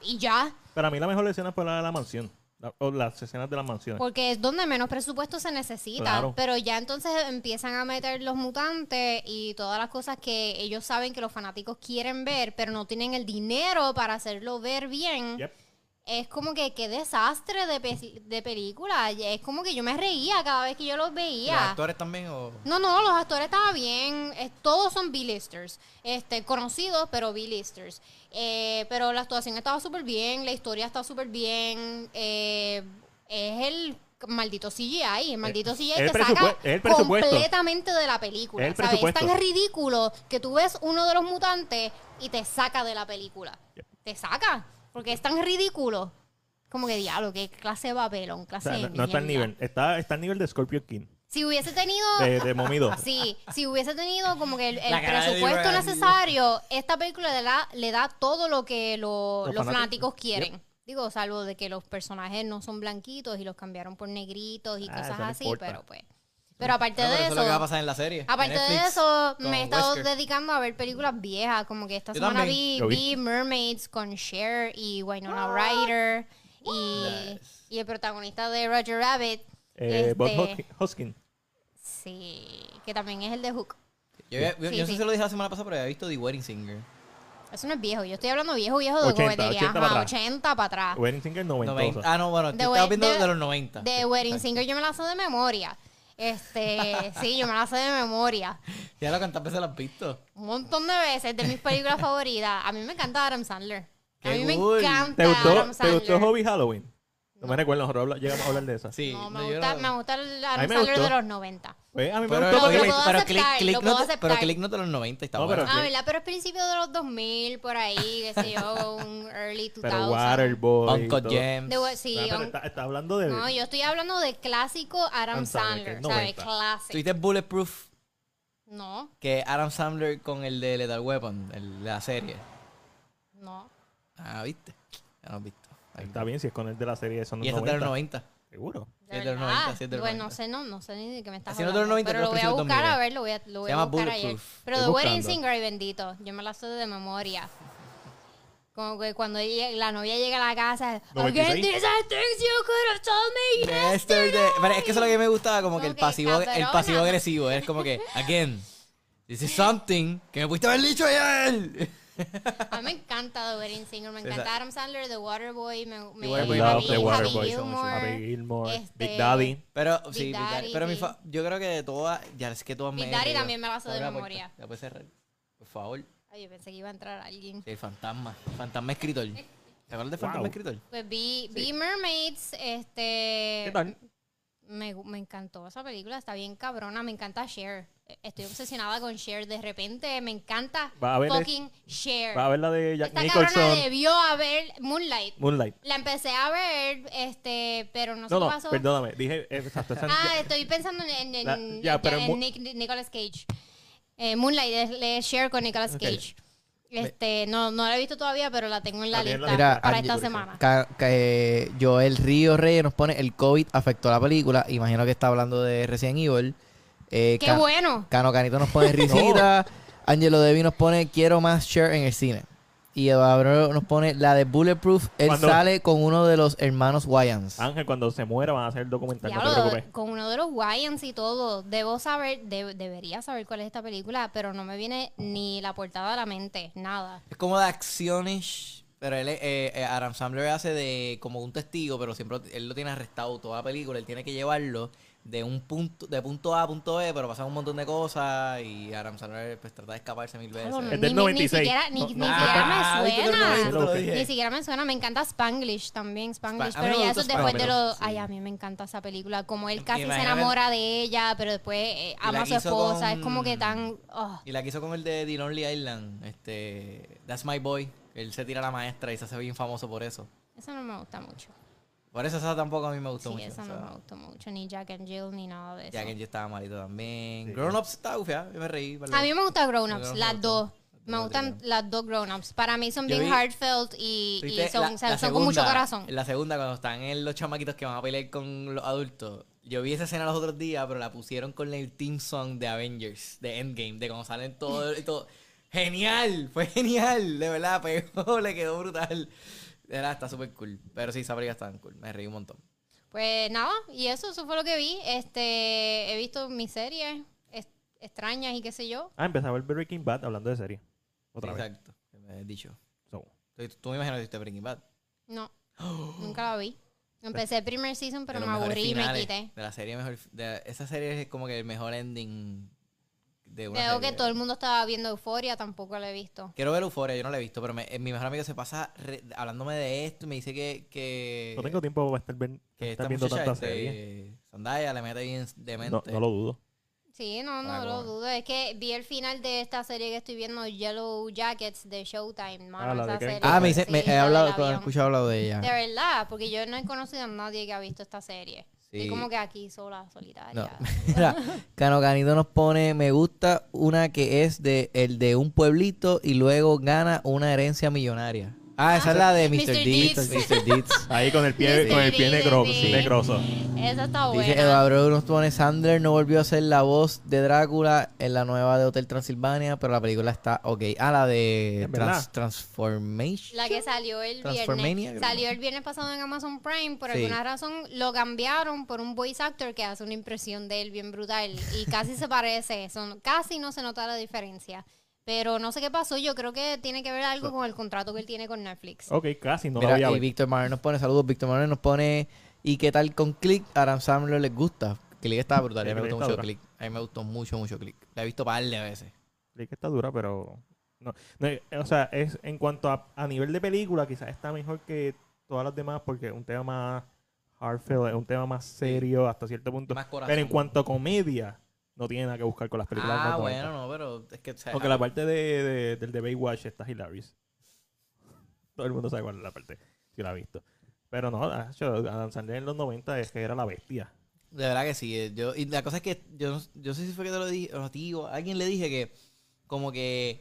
y ya. Para mí la mejor escena fue la de la mansión. O las escenas de las mansiones. Porque es donde menos presupuesto se necesita. Claro. Pero ya entonces empiezan a meter los mutantes y todas las cosas que ellos saben que los fanáticos quieren ver, pero no tienen el dinero para hacerlo ver bien. Yep. Es como que qué desastre de, pe- de película. Es como que yo me reía cada vez que yo los ¿Los veía. actores también o...? No, no, los actores estaban bien. eh, todos son B-listers. Este, conocidos, pero B-listers. Eh, pero la actuación estaba súper bien, la historia está súper bien. eh, es el maldito CGI, el maldito CGI el que saca el completamente de la película. El ¿sabes? Es tan ridículo que tú ves uno de los mutantes y te saca de la película. Te saca, porque es tan ridículo. Como que diablo, qué clase de papelón, O clase sea, de no, no está al mierda. nivel. Está, está al nivel de Scorpio King. Si hubiese tenido De, de Mommy 2. Sí, si hubiese tenido como que el, el La cara de presupuesto necesario, esta película le da, le da todo lo que lo- Los los, fanáticos. fanáticos quieren. Digo, salvo de que los personajes no son blanquitos y los cambiaron por negritos y Ah, cosas eso no así, importa. pero pues. Pero aparte No, pero de eso es lo que va a eso, pasar en la serie. aparte de eso, me he estado Wesker. dedicando a ver películas viejas, como que esta Yo semana vi, Mermaids con Cher y Winona Ryder y, Nice. y el protagonista de Roger Rabbit. Eh, Bob este, Hoskin- Hoskin. Sí, que también es el de Hook. Yo, yo- yo Sí, no sé sí. si lo dije la semana pasada, pero había visto The Wedding Singer. Eso no es viejo. Yo estoy hablando viejo, viejo de 80, comedia. 80 ajá, para atrás. 80 para atrás. Wedding Singer 90. 90. Ah, no, bueno, estabas Wed- viendo de- de los 90. De Wedding Singer yo me la sé de memoria. Este, sí, yo me la sé de memoria. Ya lo cuántas veces lo has visto. Un montón de veces de mis películas favoritas. A mí me encanta Adam Sandler. A mí me encanta ¿Te gustó, Adam ¿Te Sandler. gustó Hobby Halloween? No, me No. recuerdo, nosotros llegamos a hablar de esa. Sí. No, me, no, gusta, no- me gusta el Adam Sandler gustó. de los 90. Pues, a mí me Pero, gustó lo porque puedo me- aceptar, pero, click, click lo no pero. Click no de los 90 está No, bueno. pero- Ah, ¿verdad? Pero es principio de los 2000, por ahí, qué sé yo, un early 2000. Pero Waterboy. Uncle. James. De sí, Ah, pero un- está, está hablando de. No, yo estoy hablando de clásico Adam Sandler, ¿sabes? 90. Clásico. ¿Tuviste Bulletproof? No, Que Adam Sandler con el de Lethal Weapon, el de la serie. no. Ah, ¿viste? Ya lo has visto. Ahí. Está bien si es con el de la serie. Son Y los este es de los 90. 90. Seguro. Sí, es de los verdad. 90, sí, es de los Bueno, 90. no sé, no, no sé ni de qué me estás Así no de los hablando. 90, pero lo voy a buscar 2000. a ver, lo voy a, lo voy Se a llama buscar ayer. Bulletproof. Pero Estoy The Wedding buscando. Singer, ay bendito, yo me la sé de memoria. Como que cuando ella- la novia llega a la casa, Again, 96. these are things you could have told me Yesterday. Pero es que eso es lo que me gustaba, como que el Ok, pasivo, el cabrona. pasivo agresivo. Es como que, again, this is something que me pudiste haber dicho ayer. A mí me encanta The Wedding Singer, me encanta esa- Adam Sandler, The Waterboy, me, me Waterboy Love Happy, The Happy Waterboy. Gilmore, Happy Gilmore. este, Big Daddy. Pero, Big sí, Big Daddy. Pero mi fa- yo creo que de todas, ya es que todas Big me. Daddy río. también me la sé de Abre la memoria. puerta, Ya puedes cerrar. Por favor. Ay, yo pensé que iba a entrar alguien. Sí, el fantasma. Fantasma escritor. ¿Te acuerdas de Fantasma Wow. escritor? Pues vi, vi Mermaids, este... ¿Qué tal? Me, me encantó esa película, está bien cabrona, me encanta Cher. Eh, Estoy obsesionada con Cher, de repente me encanta Va a ver fucking Cher. Va a ver la de Jack Esta cabrona Nicholson. debió haber Moonlight. Moonlight. La empecé a ver, este, pero no sé No, qué no, pasó. perdóname. Dije, exacto. Ah, estoy pensando en, en, La- en- ya, pero en Nick- Nicolas Cage. Eh, Moonlight es, Cher con Nicolas. Cage. Este, no, no la he visto todavía, pero la tengo en la lista para Mira, esta semana. Ca- ca- eh, Joel Río Reyes nos pone el COVID afectó la película. Imagino que está hablando de Resident Evil. Eh, ¡Qué Ca- bueno! Cano Canito nos pone risita. Angelo Devi nos pone quiero más share en el cine. Y Eduardo nos pone la de Bulletproof. Él Cuando- sale con uno de los hermanos Wayans. Ángel, cuando se muera van a hacer el documental, no te preocupes. con uno de los Wyans y todo, debo saber, de- debería saber cuál es esta película, pero no me viene ni la portada a la mente, nada. Es como de accionish. Pero él, eh, eh, Adam Sandler hace de como un testigo, pero siempre él lo tiene arrestado toda la película. Él tiene que llevarlo de un punto, de punto A a punto B, pero pasan un montón de cosas y Adam Sandler pues trata de escaparse mil veces. Claro, Es ni, del ni- 96. ni siquiera, ni, No, ni no. siquiera Ah, me ¿viste lo que suena. Ni siquiera me suena, me encanta Spanglish también, Spanglish, pero ya eso es después de lo... sí. Ay, a mí me encanta esa película, como él casi se enamora de ella, pero después eh, ama a su quiso esposa, con- es como que tan... oh. Y la que hizo con el de The Lonely Island, este, That's My Boy. Él se tira a la maestra y se hace bien famoso por eso. Eso no me gusta mucho. Por eso esa tampoco a mí me gustó Sí, mucho. o sea, no me gustó mucho, ni Jack and Jill, ni nada de eso. Ya que yo estaba malito también. Sí. Grown Ups estaba ufia, yo me reí. ¿vale? A mí me gustan Grown Ups, las dos. Me gustan las dos Grown Ups. Para mí son bien heartfelt y, son, La- o sea, la son con mucho corazón. La segunda, cuando están en los chamaquitos que van a pelear con los adultos. Yo vi esa escena los otros días, pero la pusieron con el team song de Avengers, de Endgame, de cuando salen todos y todo. Genial, fue genial, de verdad, pegó, le quedó brutal. Verdad, está súper cool. Pero sí, esa película está cool, me reí un montón. Pues nada, y eso, eso fue lo que vi. Este, he visto mis series es- extrañas y qué sé yo. Ah, empezaba el Breaking Bad hablando de serie. Otra vez. Exacto, que me has dicho. So, Tú, tú me imaginas que viste Breaking Bad. No, nunca la vi. Empecé el primer season, pero me aburrí y me quité. De la serie mejor. de- esa serie es como que el mejor ending de una Veo serie. que todo el mundo estaba viendo Euforia, tampoco la he visto. Quiero ver Euphoria, yo no la he visto, pero me- eh, mi mejor amigo se pasa re- hablándome de esto y me dice que. que no tengo tiempo para estar, ven- que estar esta viendo muchacha, tanta este, serie. Zendaya le mete bien demente. No, no lo dudo. Sí, no, no Ah, lo bueno. dudo. Es que vi el final de esta serie que estoy viendo, Yellow Jackets de Showtime. mano, Ah, la de esa Kevin serie. Ah, me dice, Sí, me, la he del hablado, he avión. escuchado hablar de ella. De verdad, porque yo no he conocido a nadie que ha visto esta serie. Sí. Y como que aquí sola, solitaria. No. Mira, Cano Canito nos pone, me gusta una que es de el de un pueblito y luego gana una herencia millonaria. Ah, esa es la de Mr. Deeds. Mr. Deeds. Ahí con el pie, con el pie negro, negroso. Esa está buena. Dice Eduardo nos pone, Sandler no volvió a ser la voz de Drácula en la nueva de Hotel Transilvania, pero la película está ok. Ah, la de. Trans- Transformation. La que salió el viernes. Salió el viernes pasado en Amazon Prime. Por Sí. alguna razón lo cambiaron por un voice actor que hace una impresión de él bien brutal. Y casi se parece. Son, casi no se nota la diferencia. Pero no sé qué pasó. Yo creo que tiene que ver algo con el contrato que él tiene con Netflix. Ok, casi no Mira, lo voy a y. Víctor Manuel nos pone, saludos, Víctor Manuel nos pone, ¿y qué tal con Click? Adam Sandler les gusta. Click está brutal, a mí me Click gustó mucho dura. Click. A mí me gustó mucho, mucho Click. La he visto par de veces. Que está dura, pero... No, no, o sea, es en cuanto a, a nivel de película, quizás está mejor que todas las demás porque es un tema más heartfelt, es un tema más serio hasta cierto punto. Más corazón. Pero en cuanto a comedia, no tiene nada que buscar con las películas Ah, bueno, no, pero es que... o sea, Aunque la parte de, de- del de Baywatch está hilarious. Todo el mundo sabe cuál es la parte, si la ha visto. Pero no, ah, Adam Sandler en los 90 es que era la bestia. De verdad que sí. eh, Yo, y la cosa es que yo, yo sé si fue que te lo dije, o a ti o a alguien le dije que como que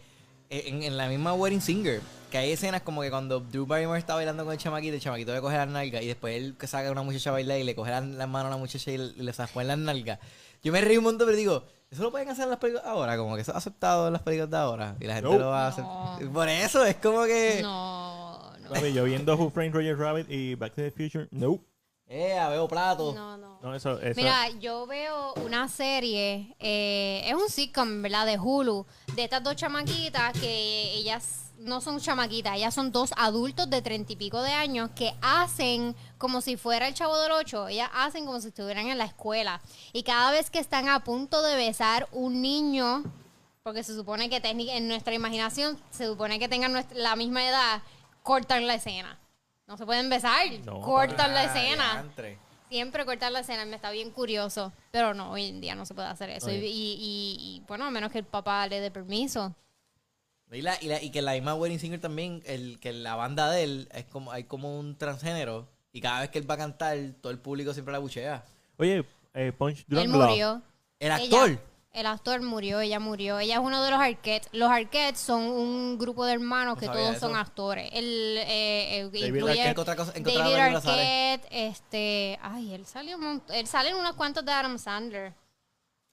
eh, en, en la misma Wedding Singer, que hay escenas como que cuando Drew Barrymore está bailando con el chamaquito, el chamaquito le coge las nalgas y después él saca a una muchacha a bailar y le coge las las manos a la muchacha y le, le en las nalgas. Yo me reí un montón, pero digo, ¿eso lo pueden hacer en las películas ahora? Como que eso es aceptado en las películas de ahora y la gente No. lo va a hacer. No. Por eso es como que... No, no. Papi, yo viendo Who Framed Roger Rabbit y Back to the Future, no. Eh, veo plato. No, no. No, eso, eso Mira, yo veo una serie, eh, es un sitcom, ¿verdad? De Hulu, de estas dos chamaquitas que ellas no son chamaquitas, ellas son dos adultos de treinta y pico de años que hacen como si fuera el chavo del ocho, ellas hacen como si estuvieran en la escuela. Y cada vez que están a punto de besar un niño, porque se supone que en nuestra imaginación se supone que tengan nuestra- la misma edad, cortan la escena. No se pueden besar, No. cortan la escena. diantre. Siempre cortar la escena me está bien curioso, pero no, hoy en día no se puede hacer eso. Y, y- y- y, bueno, a menos que el papá le dé permiso. Y, la- y la- y que la misma Wedding Singer también, el, que la banda de él es como, hay como un transgénero. Y cada vez que él va a cantar, todo el público siempre la buchea. Oye, eh, Punch Él Drunk Love. murió. El Ella- actor. el actor murió, ella murió. Ella es uno de los Arquettes. Los Arquettes son un grupo de hermanos No que todos eso. son actores. El, eh, eh, David incluye ¿En qué otra cosa, en qué otra David película sale? Arquette, este, ay, él salió él sale en unas cuantas de Adam Sandler.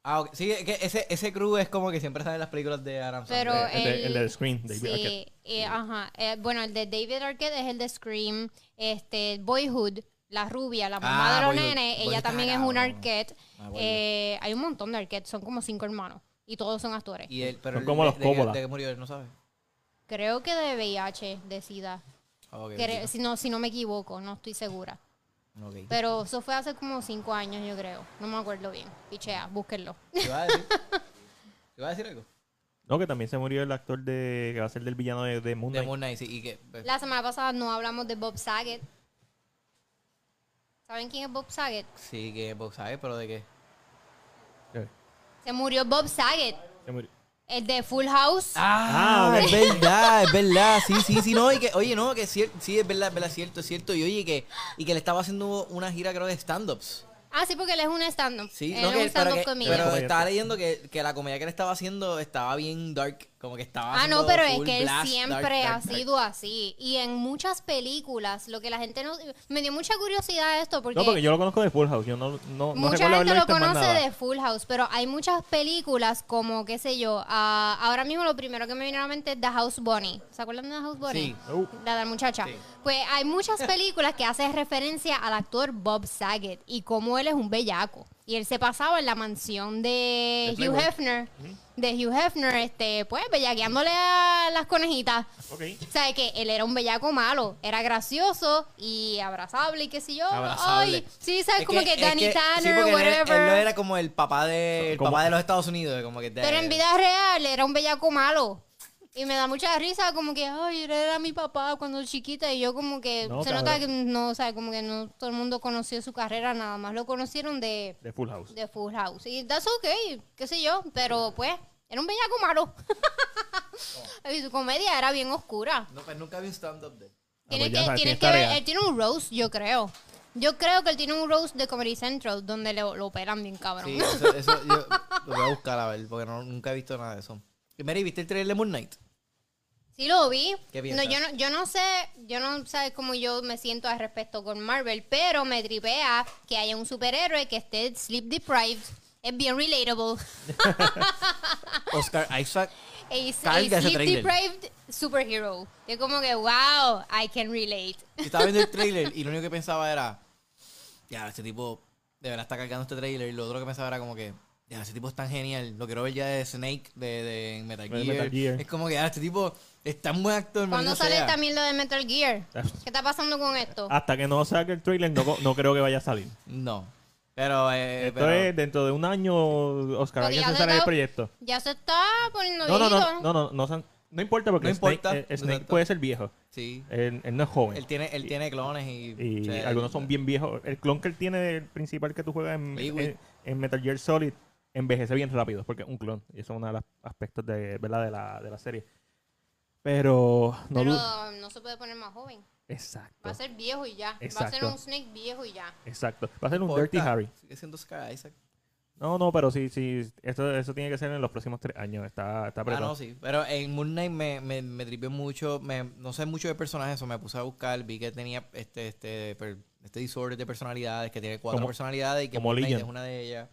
Ah, ok. Sí, es que ese, ese crew es como que siempre sale en las películas de Adam Pero Sandler. El de- el, el del Scream, David sí, Arquette. eh, ajá. Eh, bueno, el de David Arquette es el de Scream. Este, Boyhood, la rubia, la mamá Ah, de los Boyhood. nenes, ella también es un cabrón. Arquette. Acuerdo. Eh, hay un montón de Arquette, son como cinco hermanos. Y todos son actores. Y él, pero Son como de- los de, Coppola. de que murió él, no sabe. Creo que de VIH, de SIDA. Ah, Cre- ok. si, no, si no me equivoco, no estoy segura. Pero eso fue hace como cinco años, yo creo. No me acuerdo bien. Pichea, búsquenlo. ¿Qué iba a decir? ¿Qué iba a decir algo? No, que también se murió el actor de que va a ser del villano de, de Moon De Knight. Moon Knight, sí. Y que, pues, La semana pasada no hablamos de Bob Saget. ¿Saben quién es Bob Saget? sí, que vos sabes, pero de qué. ¿Qué? Se murió Bob Saget, Se murió. El de Full House. Ah, Ah, es verdad, es verdad. Sí, sí, sí, no. Y que, oye, no, que es cier- sí, es verdad, es verdad, cierto, es cierto. Y oye, que, y que le estaba haciendo una gira, creo, de stand-ups. Ah, sí, porque él es un stand-up. Sí, él no, es que, un pero, stand-up comedian. pero estaba leyendo que, que la comedia que él estaba haciendo estaba bien dark. Como que estaba. Ah, no, pero es que él blast, siempre dark, ha dark, sido así. Y en muchas películas, lo que la gente no... Me dio mucha curiosidad esto porque... No, porque yo lo conozco de Full House. Yo no, no, no Mucha haberlo gente lo conoce de Full House, pero hay muchas películas como, qué sé yo, ah, ahora mismo lo primero que me viene a la mente es The House Bunny. ¿Se acuerdan de The House Bunny? Sí. Uh, La de la muchacha. Sí. Pues hay muchas películas que hacen referencia al actor Bob Saget y cómo él es un bellaco. Y él se pasaba en la mansión de, De Hugh. Hefner. De Hugh Hefner, este, pues, bellaqueándole a las conejitas. ok. ¿Sabes que Él era un bellaco malo, era gracioso y abrazable y qué sé yo. Abrazable. Ay, sí, ¿sabes? Es como que, es Danny que- sí, Tanner, era- whatever. Él, no era como el papá de, el papá de los Estados Unidos. Como que de- Pero en vida real era un bellaco malo. Y me da mucha risa, como que, ay, él era mi papá cuando chiquita. Y yo, como que, No, se nota que cabrón. no, o sea, como que no todo el mundo conoció su carrera, nada más lo conocieron de, De Full House. de Full House. Y that's okay, qué sé yo. Pero pues, era un bellaco malo. y su comedia era bien oscura. No, pues nunca vi un stand-up de él. Ah, Tienes pues ya que, sabes, tienes tienes que ver, tarea. él tiene un roast, yo creo. Yo creo que él tiene un roast de Comedy Central donde le, lo operan bien cabrón. Sí, eso, eso yo lo voy a buscar a ver, porque no, nunca he visto nada de eso. Y Mary, ¿viste el trailer de Moon Knight? Sí lo vi. ¿Qué no, yo no, yo no sé, yo no sé cómo yo me siento al respecto con Marvel, pero me tripea que haya un superhéroe que esté sleep deprived. Es bien relatable. Oscar Isaac. A, a sleep deprived superhero. Es como que, wow, I can relate. Yo estaba viendo el trailer y lo único que pensaba era, ya, este tipo de verdad está cargando este trailer. Y lo otro que pensaba era como que, ya, ese tipo es tan genial. Lo quiero ver ya de Snake, de, de Metal, Gear. Metal Gear. Es como que, ya, este tipo es tan buen actor. ¿Cuándo sale sea. también lo de Metal Gear? Ah. ¿Qué está pasando con esto? Hasta que no saque el trailer, no, no creo que vaya a salir. No. Pero, eh, Esto pero- es dentro de un año, Oscar, Porque ya se sale está- proyecto. Ya se está poniendo No, no, no, no, no, no, son- no importa porque No Snake, importa, eh, Snake exacto. puede ser viejo. sí. Él, él no es joven. Él tiene, él tiene clones y... y o sea, algunos él- son bien viejos. El clon que él tiene, el principal que tú juegas en, en, en Metal Gear Solid, envejece bien rápido porque es un clon. Y eso es uno de los aspectos de, ¿verdad? de, la, de la serie. Pero no Pero no se puede poner más joven. Exacto. Va a ser viejo y ya. Va a ser Exacto. un Snake viejo y ya. Exacto. Va a ser un importa, Dirty Harry. Sigue siendo Oscar Isaac. No, no, pero sí, sí. Esto, eso tiene que ser en los próximos tres años. Está, está Ah, no, sí. Pero en Moon Knight me, me, me tripió mucho. Me, no sé mucho de personajes, eso me puse a buscar. Vi que tenía este, este, este disorder de personalidades, que tiene cuatro Como- personalidades y que como Moon Knight es una de ellas.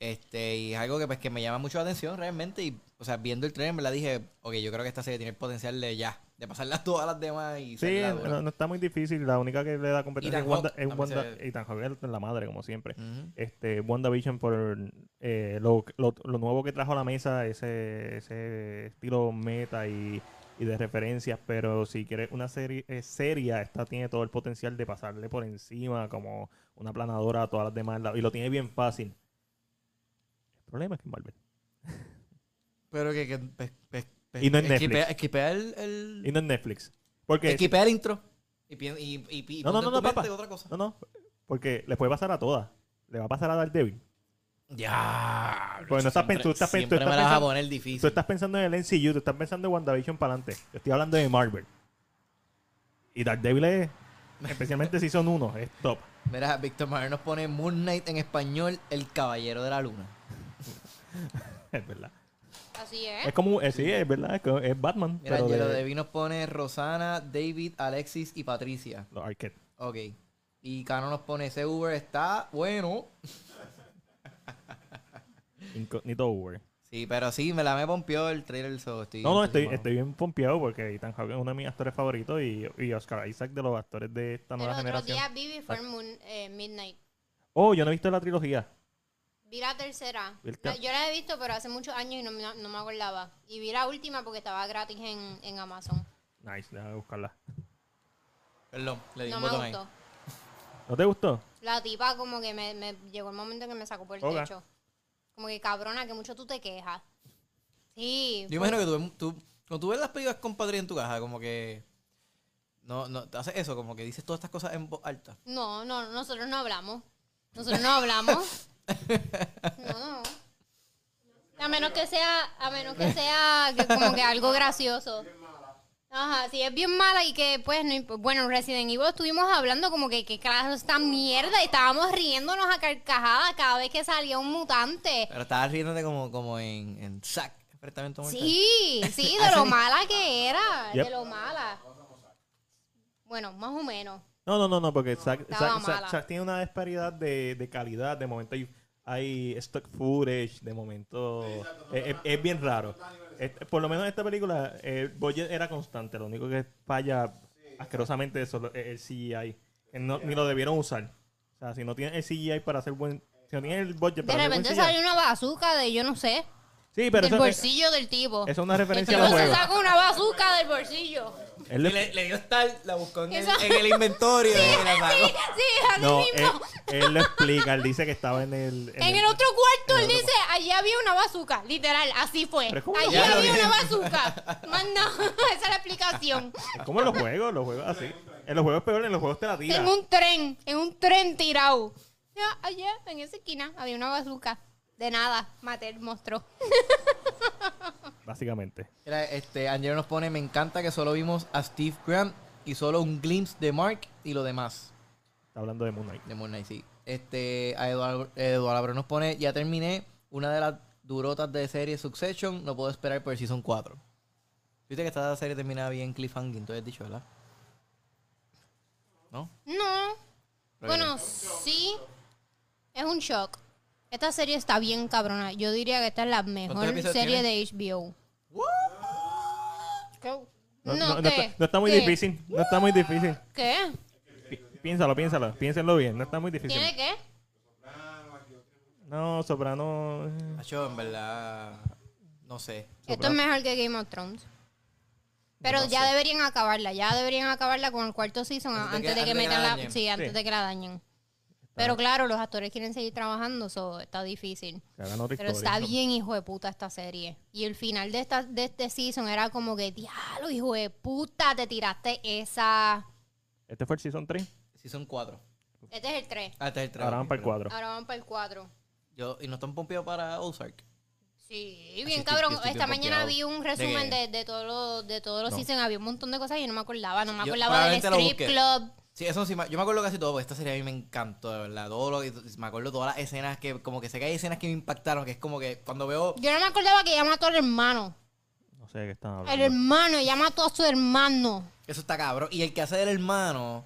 Este, y es algo que pues que me llama mucho la atención realmente. Y, o sea, viendo el trailer me la dije, ok, yo creo que esta serie tiene el potencial de ya, de pasarlas todas las demás y Sí, no, no está muy difícil. La única que le da competencia es Wanda. Es Wanda se- Ethan Hawke la madre, como siempre. Este, WandaVision por eh, lo, lo, lo nuevo que trajo a la mesa, ese, ese estilo meta y, y de referencias. Pero si quieres una serie eh, seria, esta tiene todo el potencial de pasarle por encima como una planadora a todas las demás. Y lo tiene bien fácil. Problema es que Marvel. Pero que, que pe- pe- pe- Y no esquipea- Netflix. esquipea el, el, Y no en Netflix. Porque esquipea el intro. Y, y, y, y No, no, no, no, papá. otra cosa. No, no. Porque le puede pasar a todas. Le va a pasar a Daredevil. Ya. Pues no estás tú estás tú siempre estás me la vas a pensando- poner difícil. Tú estás pensando en el NCU, tú estás pensando en WandaVision para adelante. Yo estoy hablando de Marvel. Y Daredevil es, especialmente si son uno, es top. Mira, Víctor Manuel nos pone Moon Knight en español, el caballero de la luna. Es verdad. Así es. Es como, eh, sí, es verdad, es, es Batman. Mira, pero de Devi nos pone Rosana, David, Alexis y Patricia. los Arquette. Ok. Y Cano nos pone ese Uber está bueno. Incógnito War. Sí, pero sí, me la me pompió el trailer. So estoy No, no, estoy, entusiasmado. estoy bien pompeado porque Ethan Hawke es uno de mis actores favoritos y, y Oscar Isaac de los actores de esta El nueva otro generación. día vi Before Moon, eh, Midnight. Oh, yo no he visto la trilogía. Vi la tercera. Yo la he visto, pero hace muchos años y no, me- no me acordaba. Y vi la última porque estaba gratis en, en Amazon. Nice, déjame buscarla. Perdón, le di No un me botón ahí. gustó. ¿No te gustó? La tipa como que me, me llegó el momento en que me sacó por el techo. Como que cabrona, que mucho tú te quejas. Sí. Yo imagino que tú, tú, cuando tú ves las películas con Patri en tu casa, como que. No, no, te haces eso, como que dices todas estas cosas en voz alta. No, no, nosotros no hablamos. Nosotros no hablamos. No, no. A menos que sea, a menos que sea que como que algo gracioso. Ajá, si es bien mala y que pues no bueno, Resident Evil estuvimos hablando como que qué carajo esta mierda y estábamos riéndonos a carcajadas cada vez que salía un mutante. Pero estabas riéndote como, como en, en mortal. Sí, sí, de lo mala que era, Yep. de lo mala. Bueno, más o menos. No, no, no, no, porque Zack, Estaba Zack- Zack- mala. Zack tiene una disparidad de, de calidad. De momento hay, hay stock footage, de momento es, es- es bien raro. Es- por lo menos en esta película el budget era constante. Lo único que falla asquerosamente es solo el CGI. No- ni lo debieron usar. O sea, si no tienen el CGI para hacer buen... Si no tienen el budget De para hacer buen repente CGI. salió una bazooka de yo no sé, Sí, pero del eso, es, bolsillo del tipo. eso es una referencia los se sacó una bazooka del bolsillo. Él le- le, le dio start, la buscó en, el, en el inventario y la sacó. Sí, así no, él, mismo. él lo explica. Él dice que estaba en el... En el otro cuarto él dice, allí había una bazooka, literal, así fue. Allí había una bazooka. Más no, esa es la explicación. Es como en los juegos, los juegos así. En los juegos peor, en los juegos te la tiran. En un tren, en un tren tirado. Ya, allá, en esa esquina, había una bazooka. De nada, maté el monstruo. Básicamente. Mira, este, Angelo nos pone, me encanta que solo vimos a Steve Grant y solo un glimpse de Mark y lo demás. Está hablando de Moon Knight. De Moon Knight, sí. Este, a Eduardo, Eduardo Abreu nos pone, ya terminé una de las durotas de serie Succession, no puedo esperar por el Season 4. Viste que esta serie termina bien cliffhanging, tú has dicho, ¿verdad? ¿No? No. Bueno, sí. Es un shock. Esta serie está bien cabrona. Yo diría que esta es la mejor episodios serie tiene? de HBO. ¿Qué? No, No, no- no ¿qué? está, no está muy ¿Qué? difícil. No está muy difícil. ¿Qué? Pi- Piénsalo, piénsalo. Piénsenlo bien. No está muy difícil. ¿Tiene qué? No, Soprano. eh, Nacho, en verdad, no sé. Esto es mejor que Game of Thrones. Pero No ya sé. deberían acabarla. Ya deberían acabarla con el cuarto season Antes de antes que- de que antes de que metan la. Sí, antes Sí. de que la dañen. Pero claro, los actores quieren seguir trabajando, so está difícil. que hagan otra Pero historia. está bien, hijo de puta, esta serie. Y el final de, esta, de este season era como que, diablo, hijo de puta, te tiraste esa... Este fue el Season 3. Season 4. Este es el 3. Ah, este es el 3. Ahora van para el 4. Ahora van para el 4. Yo, ¿Y no están pompeados para Ozark? Sí, bien cabrón. estoy Esta bien mañana pompeado. vi un ¿De resumen de, de todos los de todos los No. seasons. Había un montón de cosas y no me acordaba. No me Yo acordaba del probablemente lo strip club. Sí, eso sí, yo me acuerdo casi todo, porque esta serie a mí me encantó, de verdad. Todo lo que, me acuerdo todas las escenas que, como que sé que hay escenas que me impactaron, que es como que cuando veo... Yo no me acordaba que ella mató al hermano. No sé de qué están El hablando. hermano, ella mató a su hermano. Eso está cabrón. Y el que hace del hermano,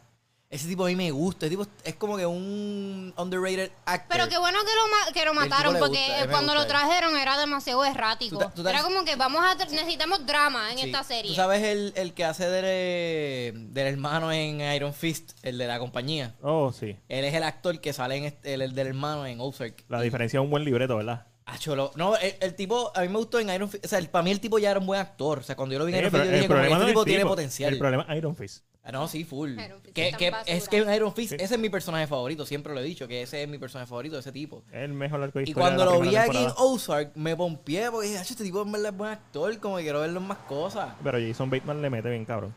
ese tipo a mí me gusta. Ese tipo es como que un underrated actor. Pero qué bueno que lo, ma- que lo el mataron, porque gusta, me cuando lo trajeron era demasiado errático. Tú ta- tú ta- era como que vamos a... Necesitamos drama en Sí. esta serie. ¿Tú sabes el, el que hace del, eh, del hermano en Iron Fist, el de la compañía? Oh, sí. Él es el actor que sale en este- el, el del hermano en Ozark. La diferencia es un buen libreto, ¿verdad? Ah, cholo. No, el, el tipo, a mí me gustó en Iron Fist. O sea, el- para mí el tipo ya era un buen actor. O sea, cuando yo lo vi en Eh, Iron Fist, yo el dije, como que problema este no tipo el tiene potencial. El problema es Iron Fist. Ah, no, sí, full. Iron Fist Que, que- es que Iron Fist, Sí. ese es mi personaje favorito. Siempre lo he dicho, que ese es mi personaje favorito, ese tipo. Es el mejor arco Y de cuando la lo vi aquí en. Ozark, me pompié porque dije, "Acho, este tipo es buen actor, como que quiero verlo en más cosas. Pero Jason Bateman le mete bien, cabrón.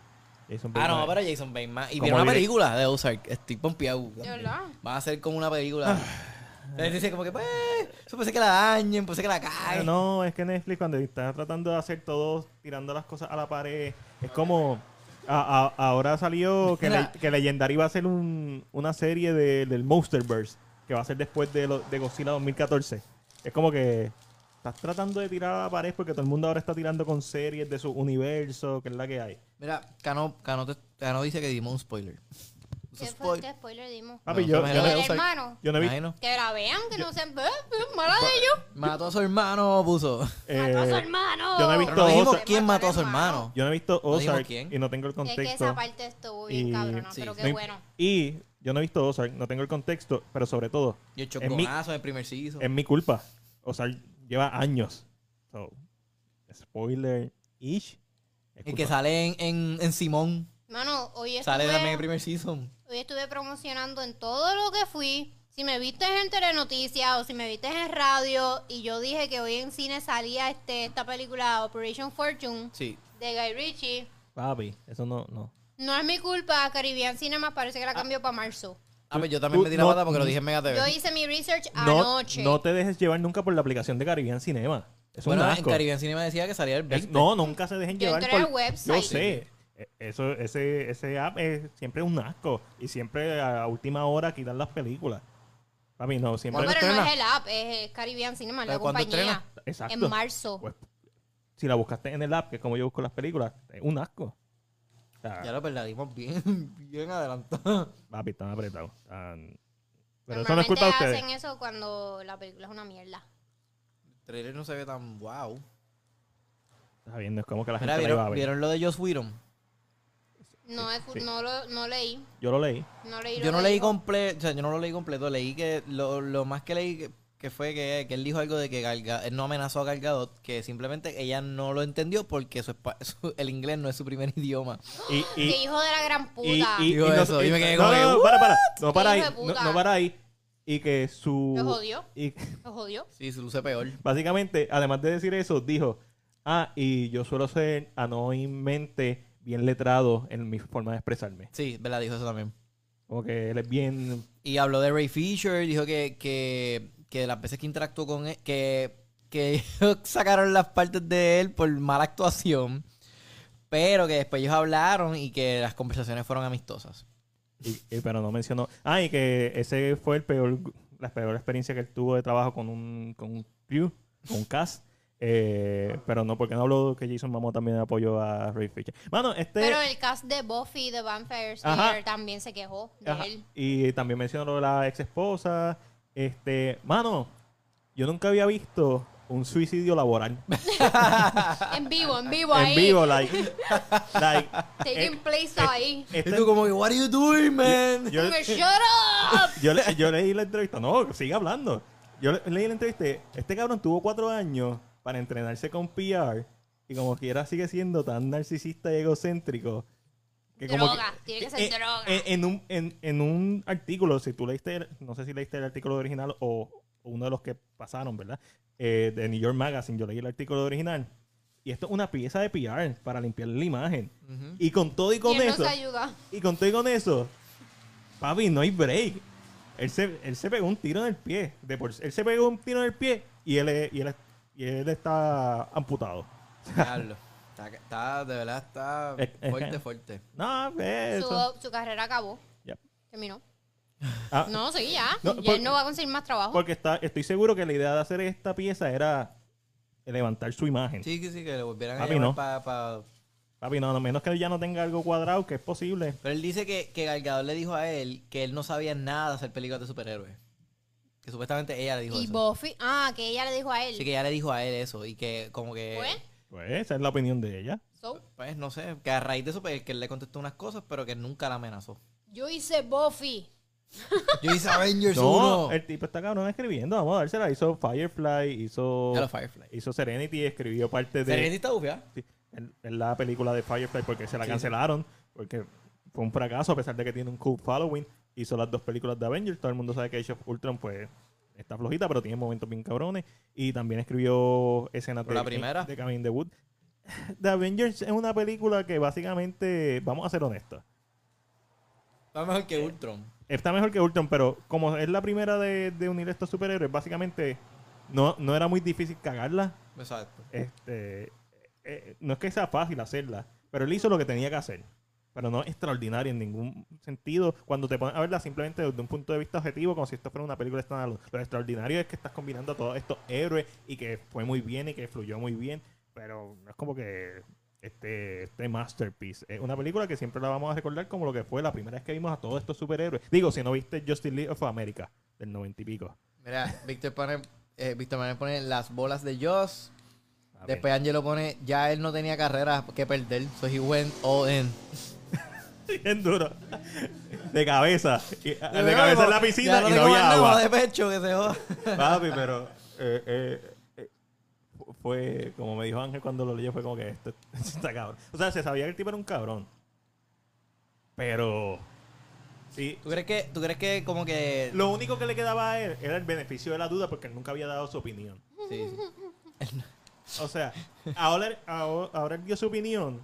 Jason Ah, no, para Jason Bateman. Y Como viene una película de Ozark. Estoy pompeado. ¿De verdad? Va a ser como una película. Ah. Él dice como que, pues, eso puede ser que la dañen, puede ser que la caguen. No, es que Netflix cuando está tratando de hacer todo, tirando las cosas a la pared, es como... a- a- ahora salió que, le- que Legendary va a hacer un- una serie de- del Monsterverse, que va a ser después de, lo- de Godzilla 2014. Es como que estás tratando de tirar a la pared porque todo el mundo ahora está tirando con series de su universo, que es la que hay. Mira, Cano, Cano, te- Cano dice que dimos un spoiler. Eso ¿Qué, es fue, spoil- ¿Qué spoiler dimos? Papi, No, yo, yo, no, El hermano. yo no he visto. Imagino. Que la vean, que no sean... eh, eh, Mala de ellos. Mató a su hermano, puso. Mató a su eh, hermano. yo no he Pero visto no dijimos Ozark. quién Mató a su hermano. yo no he visto No dijimos Ozark quién. y no tengo el Es que contexto. esa parte estuvo bien Y- cabrona, sí. pero No qué bueno. Y yo no he visto Ozark, no tengo el contexto, pero sobre todo, Y el En mi- choconazo en el primer season. es mi culpa. Ozark lleva años. So, spoiler ish. es El que culpa. sale en, en, en Simón. Mano, hoy Sale también en el estuve, primer season. hoy estuve promocionando en todo lo que fui. Si me viste en Telenoticias o si me viste en radio y yo dije que hoy en cine salía este esta película Operation Fortune Sí. de Guy Ritchie, Papi, eso no, no. no es mi culpa. Caribbean Cinema parece que la cambió para marzo. Ah, pues yo también Tú- metí la no- pata porque lo dije en Mega TV. Yo hice mi research No, anoche. no te dejes llevar nunca por la aplicación de Caribbean Cinema. Es un bueno, en. Caribbean Cinema decía que salía el Es- 20. no, nunca se dejen Yo llevar entré por... al website. Yo sé. E- Eso, ese, ese app es siempre un asco. Y siempre a última hora quitan las películas. No, siempre... No, ¿Cuándo pero no es el app, es Caribbean Cinema, la ¿Pero cuándo compañía. Exacto. En marzo. Pues, si la buscaste en el app, que es como yo busco las películas, es un asco. O sea, Ya lo perdimos bien, bien adelantado. papi, están apretados. Están- Pero eso no es Normalmente culpa de ustedes. hacen eso cuando la película es una mierda. El trailer no se ve tan wow. Está viendo, es como que la gente Mira, la iba a ¿vieron, ver. ¿vieron lo de Joss Whedon? No, Sí. no, lo, no leí. Yo lo leí. No leí Yo no leí completo, o sea, yo no lo leí completo, leí que lo, lo más que leí que, que fue que, que él dijo algo de que él no amenazó a Gal Gadot, que simplemente ella no lo entendió porque su, espa- su- el inglés no es su primer idioma. Y, y, ¡Qué hijo de la gran puta! y, y, Digo y no- eso, y me quedé no, como no, que, no, para, para. No para ahí. No, para ahí. Y que su... Lo jodió. Y Lo jodió. Sí, se luce peor. básicamente, además de decir eso, dijo, ah, y yo suelo ser anónimamente bien letrado en mi forma de expresarme. Sí, verdad, dijo eso también. Como que él es bien... Y habló de Ray Fisher, dijo que, que, que las veces que interactuó con él, que, que sacaron las partes de él por mala actuación, pero que después ellos hablaron y que las conversaciones fueron amistosas. y- y- pero no mencionó... Ah, y que ese fue el peor, la peor experiencia que él tuvo de trabajo con un, con un crew, con un cast. Eh, pero no, porque no habló que Jason Momoa también apoyó a Ray Fisher. Mano, este... Pero el cast de Buffy de Vampire. Slayer también se quejó de Ajá. él. Y también mencionó lo de la ex esposa. Este, mano, yo nunca había visto un suicidio laboral. En vivo, en vivo en ahí. vivo, like. like Taking eh, place eh, ahí. Y este- tú como que, what are you doing, man? yo, Dime, Shut up. yo, le- yo leí la entrevista. No, sigue hablando. Yo le- leí la entrevista. Este cabrón tuvo cuatro años para entrenarse con PR. Y como quiera sigue siendo tan narcisista y egocéntrico. Que como Droga, tiene que ser eh, droga. eh, En, un, en, en un artículo, si tú leíste, el- no sé si leíste el artículo original o, o uno de los que pasaron, ¿verdad? Eh, de New York Magazine, yo leí el artículo original. Y esto es una pieza de PR para limpiar la imagen. Ujú. Y con todo y con y él eso, nos ayuda. y con todo y con eso, papi, no hay break. Él se, él se pegó un tiro en el pie. De por- él se pegó un tiro en el pie y él, y él, y él está amputado. Diablo. Está, está, de verdad, está Es- es fuerte, que- fuerte. No, ve eso. Su, su carrera acabó. Yep. Terminó. Ah, No, sí, ya. No, ya él no va a conseguir más trabajo. Porque está, estoy seguro que la idea de hacer esta pieza era levantar su imagen. Sí, que sí, que le volvieran Papi, a no. para... Pa... Papi, no, no menos que él ya no tenga algo cuadrado, que es posible. Pero él dice que, que Gal Gadot le dijo a él que él no sabía nada de hacer películas de superhéroes. Que supuestamente ella le dijo y eso. Buffy, ah, que ella le dijo a él. Sí, que ella le dijo a él eso y que como que... Pues, Pues esa es la opinión de ella. so, Pues no sé, que a raíz de eso pues, que él le contestó unas cosas, pero que nunca la amenazó. yo hice Buffy. Yo hice Avengers No, 1. el tipo está cabrón escribiendo, vamos a dársela. Hizo Firefly, hizo, Firefly. hizo Serenity, escribió parte de... Serenity está bufia. Sí, en, en la película de Firefly porque se la Sí, cancelaron, porque fue un fracaso a pesar de que tiene un cool following. Hizo las dos películas de Avengers, todo el mundo sabe que Age of Ultron pues está flojita, pero tiene momentos bien cabrones. Y también escribió escenas de, la primera. de Cabin in the Wood. The Avengers es una película que básicamente, vamos a ser honestos, Está mejor que Ultron. está mejor que Ultron, pero como es la primera de, de unir estos superhéroes, básicamente no, no era muy difícil cagarla. Exacto. este eh, no es que sea fácil hacerla, pero él hizo lo que tenía que hacer. Pero no extraordinario en ningún sentido. Cuando te pones a verla simplemente desde un punto de vista objetivo, como si esto fuera una película standalone. Lo extraordinario es que estás combinando a todos estos héroes y que fue muy bien y que fluyó muy bien. Pero no es como que este, este masterpiece. Es una película que siempre la vamos a recordar como lo que fue la primera vez que vimos a todos estos superhéroes. Digo, si no viste Justice League of America del 90 y pico. Mira, Víctor pone, eh, Víctor Manuel pone las bolas de Joss. Después Angelo pone, ya él no tenía carrera que perder, so he went all in. Bien duro. De cabeza. Y- de cabeza en la piscina y no había agua. de pecho que se joda. Papi, pero eh, eh, eh, fue, como me dijo Ángel cuando lo leyó, fue como que esto, esto está cabrón. O sea, se sabía que el tipo era un cabrón. Pero, sí, ¿Tú crees que, tú crees que como que... lo único que le quedaba a él era el beneficio de la duda porque él nunca había dado su opinión. Sí, sí. O sea, ahora, ahora, ahora él dio su opinión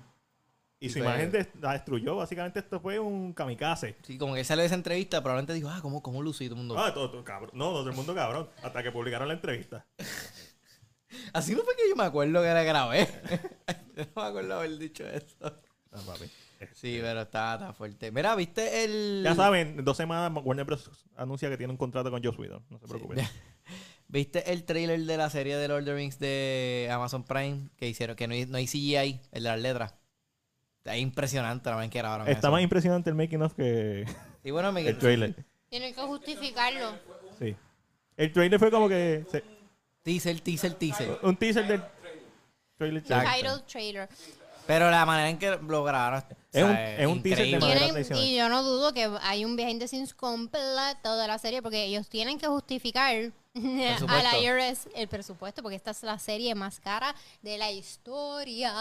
y su imagen la destruyó. Básicamente esto fue un kamikaze. Sí, como que salió de esa entrevista, probablemente dijo, ah, ¿cómo, cómo lucí todo el mundo? Ah, todo, todo cabrón. No, todo el mundo cabrón. Hasta que publicaron la entrevista. Así no fue que yo me acuerdo que era grabé. yo no me acuerdo haber dicho eso. Ah, papi. Sí, pero está, está fuerte. Mira, ¿viste el...? Ya saben, en dos semanas Warner Bros. anuncia que tiene un contrato con Joss Whedon. No se preocupen. ¿Viste el trailer de la serie de Lord of the Rings de Amazon Prime que hicieron? Que no hay, no hay CGI, el de las letras. Es impresionante la manera en que grabaron Está eso. más impresionante el making of que Y bueno, me el trailer. Tienen que justificarlo. Sí. El trailer fue como que se- Teaser, teaser, teaser. un teaser del trailer. Title trailer. Pero la manera en que lo grabaron... Es o un- es un teaser de manera Tienen- y yo no dudo que hay un behind the scenes completo de la serie porque ellos tienen que justificar a la. IRS el presupuesto porque esta es la serie más cara de la historia.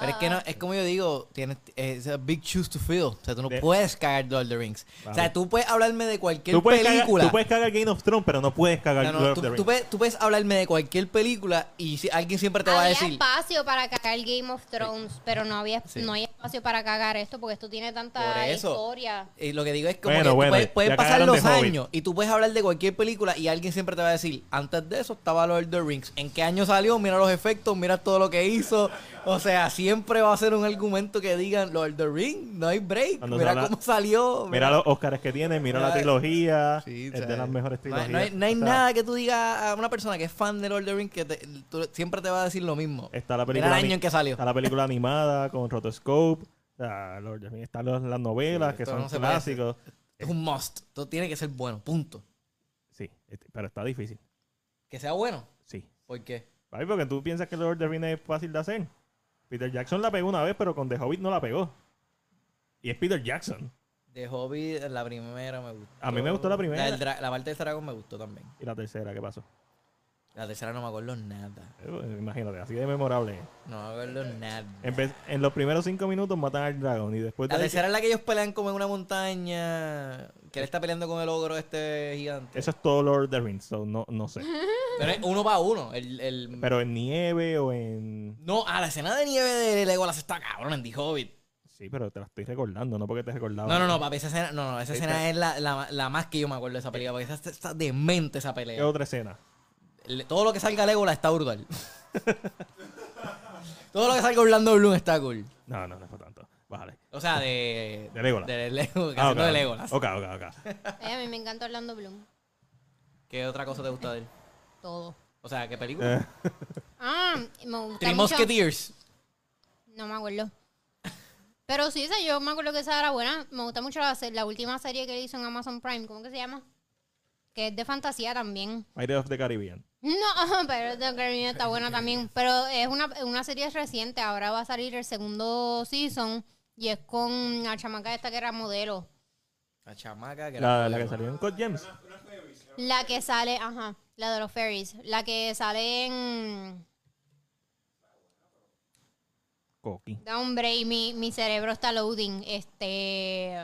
Pero es que no, es como yo digo, tienes es a big shoes to fill. O sea, tú no De- puedes cagar Lord of the Rings. O sea, tú puedes hablarme de cualquier Tú puedes, cagar, película. tú puedes cagar Game of Thrones, pero no puedes cagar No, no, Lord of tú, the tú Rings. puedes, tú puedes hablarme de cualquier película y si, alguien siempre te va a había decir. espacio para cagar Game of Thrones, pero no había Sí. no hay espacio para cagar esto porque esto tiene Por tanta eso. historia. Y lo que digo es como Bueno, que tú bueno, puedes, pueden ya pasar cagaron los de Hobbit. años y tú puedes hablar de cualquier película y alguien siempre te va a decir, antes de eso estaba Lord of the Rings. ¿En qué año salió? Mira los efectos, mira todo lo que hizo. O sea, siempre va a ser un argumento que digan Lord of the Rings, no hay break. Cuando mira cómo salió. Mira los Oscars que tiene, mira la trilogía. Sí, es de las mejores trilogías. No hay, no hay O sea, nada que tú digas a una persona que es fan de Lord of the Rings que te- tú- siempre te va a decir lo mismo. Está la Mira película, el año en que salió. está la película animada con Rotoscope. O sea, Lord of the Rings. Están las novelas Sí, que son no clásicos. Es un must. Todo tiene que ser bueno, punto. Sí, este- pero está difícil. Que sea bueno. Sí. ¿Por qué? Papi, porque tú piensas que Lord of the Rings es fácil de hacer. Peter Jackson la pegó una vez, pero con The Hobbit no la pegó. Y es Peter Jackson. De Hobby, la primera me gustó. A mí me gustó la primera. La, la parte del dragón me gustó también. Y la tercera, ¿qué pasó? La tercera no me acuerdo nada. Eh, Imagínate, así de memorable. No me acuerdo nada. En, los primeros cinco minutos matan al dragón y después de La tercera es la que ellos pelean como en una montaña. Que él está peleando con el ogro este gigante. Eso es todo Lord of the Rings, so no, no sé. Pero es uno para uno. El, el- Pero en nieve o en... No, ah, la escena de nieve de Legolas está cabrón en The Hobbit. Sí, pero te la estoy recordando, no porque te recordaba. No, no, no, papi, esa escena, no, no, esa escena es la, la, la más que yo me acuerdo de esa película, porque esa está demente esa ¿Qué pelea. otra escena? Todo lo que salga Legolas está brutal. Todo lo que salga Orlando Bloom está cool. No, no, no fue tanto. Bájale. O sea, de... De Legolas. De, Lego- Ah, haciendo ok. de Legolas. Ok, ok, ok. Ay, a mí me encanta Orlando Bloom. ¿Qué otra cosa te gusta de él? Todo. O sea, ¿qué película? Eh, Ah, me gusta Three mucho. Musketeers. No me acuerdo. Pero sí, esa, yo me acuerdo que esa era buena. Me gusta mucho la, la última serie que hizo en Amazon Prime. ¿Cómo que se llama? Que es de fantasía también. Pirates of the Caribbean. No, pero The Caribbean está buena también. Pero es una, una serie reciente. Ahora va a salir el segundo season. Y es con la chamaca esta que era modelo. La chamaca que La, era- la que salió en Code Gems. La que sale, ajá, la de los fairies. La que sale en Coqui. Da un break, mi, mi cerebro está loading. Este.